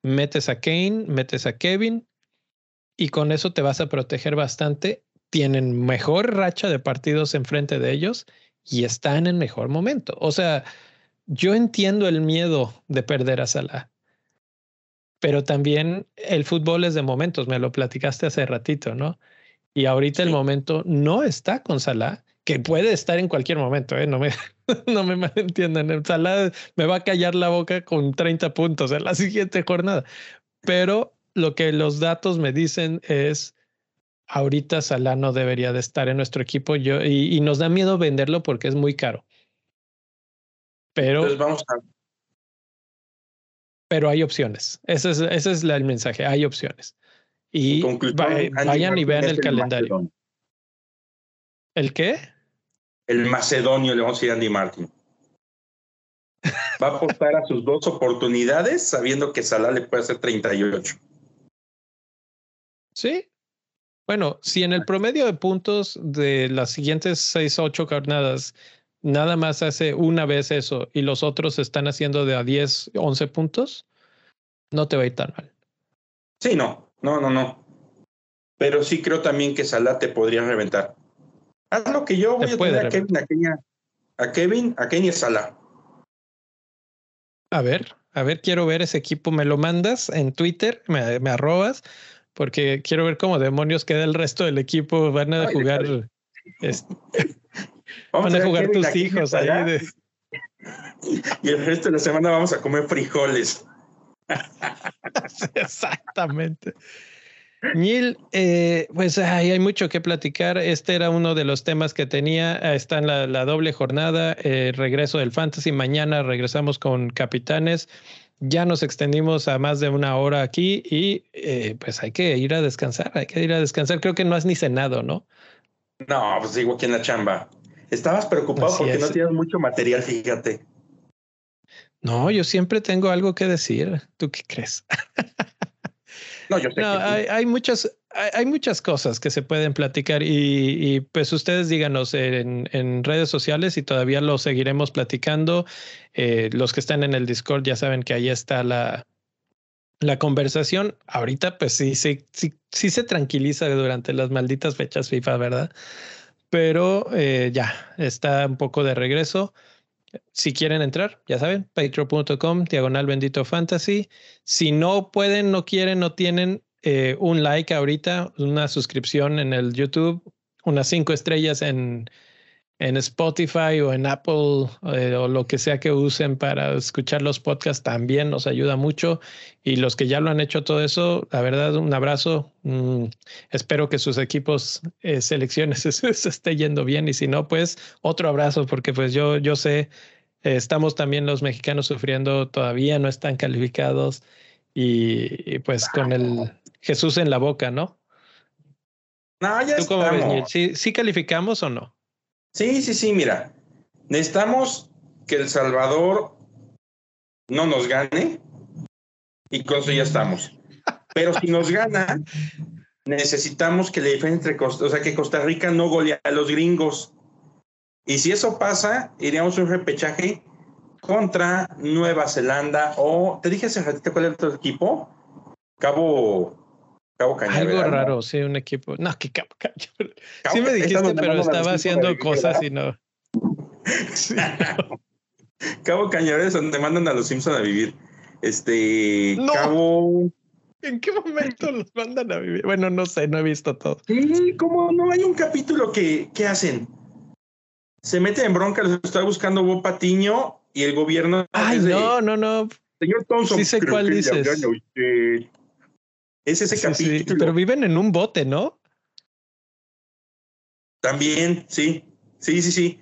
metes a Kane, metes a Kevin, y con eso te vas a proteger bastante. Tienen mejor racha de partidos enfrente de ellos y están en mejor momento. O sea, yo entiendo el miedo de perder a Salah pero también el fútbol es de momentos, me lo platicaste hace ratito, ¿no? Y ahorita el momento no está con Salah, que puede estar en cualquier momento, ¿eh? No me, no me malentiendan. Salah me va a callar la boca con 30 puntos en la siguiente jornada. Pero lo que los datos me dicen es, ahorita Salah no debería de estar en nuestro equipo yo, y, y nos da miedo venderlo porque es muy caro. Pero... Entonces vamos a pero hay opciones. Ese es, ese es el mensaje, hay opciones. Y vayan y vean el, calendario. ¿El qué? El macedonio, le vamos a decir Andy Martin. Va a apostar a sus dos oportunidades sabiendo que Salah le puede hacer 38. Sí. Bueno, si en el promedio de puntos de las siguientes seis, ocho jornadas nada más hace una vez eso y los otros están haciendo de a 10, 11 puntos, no te va a ir tan mal. Sí, no, no, no, no. Pero sí creo también que Salah te podría reventar. Haz lo que yo voy a tener a Kevin, a Kenia, a Kevin, a Kenia Salah. A ver, a ver, quiero ver ese equipo. Me lo mandas en Twitter, me, me arrobas, porque quiero ver cómo demonios queda el resto del equipo. Van a jugar. Este, Van a, jugar tus hijos ahí. Y el resto de la semana vamos a comer frijoles. Exactamente. Neil, eh, pues hay mucho que platicar. Este era uno de los temas que tenía. Está en la, doble jornada, eh, regreso del fantasy. Mañana regresamos con capitanes. Ya nos extendimos a más de una hora aquí y eh, pues hay que ir a descansar. Hay que ir a descansar. Creo que no has ni cenado, ¿no? No, pues digo aquí en la chamba. Estabas preocupado porque no tienes mucho material, fíjate. No, yo siempre tengo algo que decir. ¿Tú qué crees? No, yo sé no, hay, hay, muchas, hay, muchas cosas que se pueden platicar y, pues ustedes díganos en, en, redes sociales y todavía lo seguiremos platicando. Eh, los que están en el Discord ya saben que ahí está la, la conversación. Ahorita pues sí, sí, sí, sí se tranquiliza durante las malditas fechas FIFA, ¿verdad? Pero eh, ya está un poco de regreso. Si quieren entrar, ya saben, patreon.com, diagonal bendito fantasy. Si no pueden, no quieren, no tienen eh, un like ahorita, una suscripción en el YouTube, unas cinco estrellas en, en Spotify o en Apple eh, o lo que sea que usen para escuchar los podcasts también nos ayuda mucho. Y los que ya lo han hecho todo eso, la verdad, un abrazo. Mm, espero que sus equipos eh, selecciones se, esté yendo bien y si no, pues otro abrazo porque pues yo, yo sé, eh, estamos también los mexicanos sufriendo, todavía no están calificados y, pues con el Jesús en la boca, ¿no? No, ya ¿Tú cómo ves, ¿Sí calificamos o no? Sí, sí, sí, mira, necesitamos que El Salvador no nos gane y con eso ya estamos. Pero si nos gana, necesitamos que la diferencia entre Costa, o sea, que Costa Rica no golea a los gringos. Y si eso pasa, iríamos a un repechaje contra Nueva Zelanda o, te dije hace ratito cuál era otro equipo, Cabo Cabo Algo raro, sí, un equipo. No, que Cabo Cañaveral. Sí me dijiste, pero estaba haciendo cosas y no. Cabo Cañaveral es donde mandan a los Simpsons a vivir. Este. Cabo. ¿En qué momento los mandan a vivir? Bueno, no sé, no he visto todo. Sí, como no hay un capítulo que, ¿qué hacen? Se meten en bronca, los está buscando Bob Patiño y el gobierno. Ay, no, no, no. Señor Thompson. Sí sé cuál dices. Es ese capítulo. pero viven en un bote, ¿no? También, sí. Sí, sí, sí.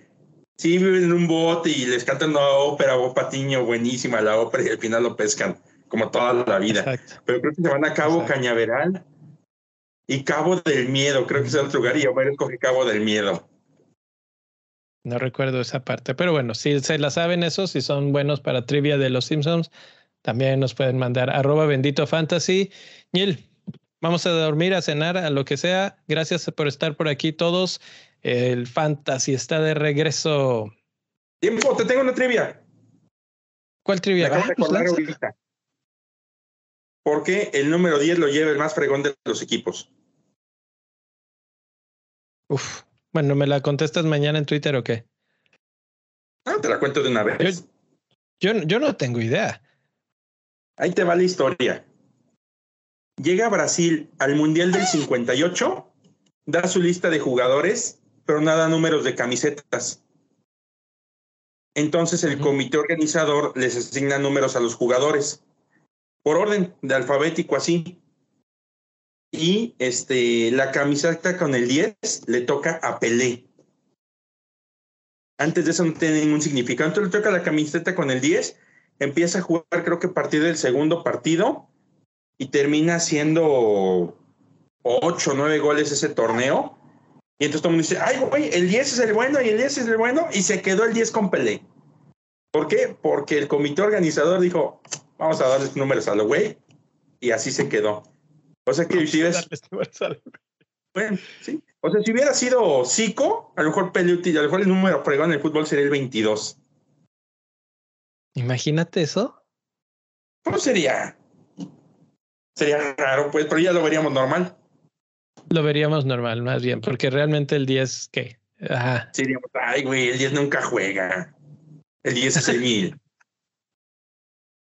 Sí, viven en un bote y les cantan una ópera, o Patiño, buenísima la ópera, y al final lo pescan, como toda la vida. Exacto. Pero creo que se van a Cabo Cañaveral y Cabo del Miedo, creo que es otro lugar, y yo escoger Cabo del Miedo. No recuerdo esa parte, pero bueno, si se la saben eso, si son buenos para trivia de los Simpsons, también nos pueden mandar arroba bendito fantasy. Neil, vamos a dormir, a cenar, a lo que sea. Gracias por estar por aquí todos. El fantasy está de regreso. Tiempo, te tengo una trivia. ¿Cuál trivia? Ah, pues ¿Por qué el número 10 lo lleva el más fregón de los equipos? Uf, bueno, ¿me la contestas mañana en Twitter o qué? Ah, te la cuento de una vez. yo, yo no tengo idea. Ahí te va la historia. Llega Brasil al Mundial del 58, da su lista de jugadores, pero nada números de camisetas. Entonces el comité organizador les asigna números a los jugadores, por orden de alfabético así. Y este, la camiseta con el 10 le toca a Pelé. Antes de eso no tiene ningún significado. Entonces le toca la camiseta con el 10 empieza a jugar creo que a partir del segundo partido y termina haciendo ocho o nueve goles ese torneo. Y entonces todo el mundo dice, ay, güey, el 10 es el bueno y el 10 es el bueno. Y se quedó el 10 con Pelé. ¿Por qué? Porque el comité organizador dijo, vamos a darles números a lo güey. Y así se quedó. O sea que si ves... Bueno, sí. O sea, si hubiera sido Zico, a lo mejor Pelé, a lo mejor el número fregón en el fútbol sería el 22. Imagínate eso. ¿Cómo sería? Sería raro, pues, pero ya lo veríamos normal. Lo veríamos normal, más bien, porque realmente el 10, ¿qué? Ajá. Seríamos, ay, güey, el 10 nunca juega. El 10 es el 1000.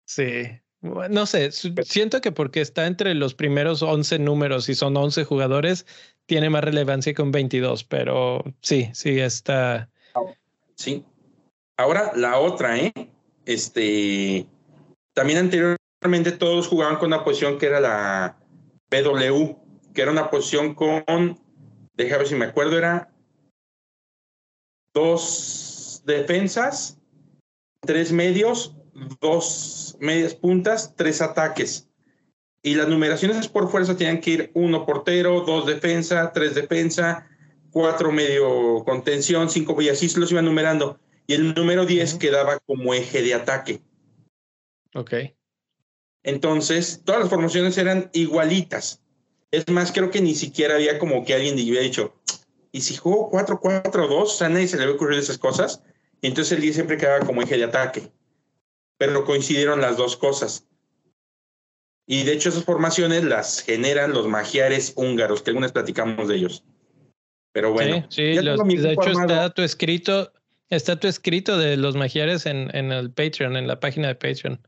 sí. No sé, siento que porque está entre los primeros 11 números y son 11 jugadores, tiene más relevancia que un 22, pero sí, sí está. Sí. Ahora la otra, ¿eh? Este, también anteriormente todos jugaban con una posición que era la PW, que era una posición con, déjame ver si me acuerdo, era dos defensas, tres medios, dos medias puntas, tres ataques. Y las numeraciones por fuerza tenían que ir uno portero, dos defensa, tres defensa, cuatro medio contención, cinco y así se los iban numerando y el número 10 quedaba como eje de ataque. Ok. Entonces, todas las formaciones eran igualitas. Es más, creo que ni siquiera había como que alguien hubiera dicho, ¿y si juego 4-4-2? O sea, a nadie se le va a ocurrir esas cosas. Y entonces el 10 siempre quedaba como eje de ataque. Pero coincidieron las dos cosas. Y de hecho esas formaciones las generan los magiares húngaros, que algunas platicamos de ellos. Pero bueno. Sí, sí de hecho está tu escrito, Está tu escrito de los magiares en, en el Patreon, en la página de Patreon.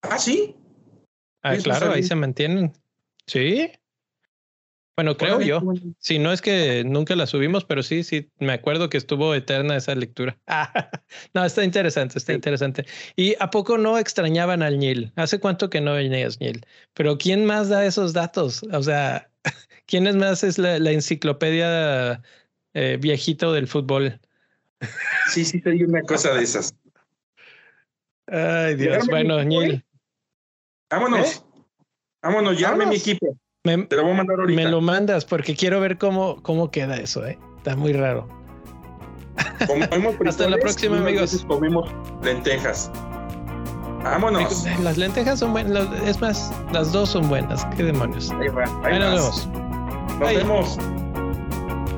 Ah, sí. Ah, claro, ahí se mantienen. Sí. Bueno, creo yo. Si no es que nunca la subimos, pero sí, sí, me acuerdo que estuvo eterna esa lectura. no, está interesante, está interesante. ¿Y a poco no extrañaban al Nil? ¿Hace cuánto que no venías, Nil? Pero ¿quién más da esos datos? O sea, ¿quién es más es la, enciclopedia eh, viejito del fútbol? Sí, sí, hay una cosa de esas. Ay, Dios. Bueno, Nil. Vámonos. ¿Eh? Vámonos, llame mi equipo. Me, Te lo voy a mandar ahorita. Me lo mandas porque quiero ver cómo, cómo queda eso, ¿eh? Está muy raro. Hasta la próxima, amigos. Comemos lentejas. Vámonos. Las lentejas son buenas. Es más, las dos son buenas. ¿Qué demonios? Ahí, va, ahí, nos vemos. Nos vemos.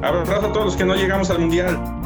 Abrazo a todos los que no llegamos al mundial.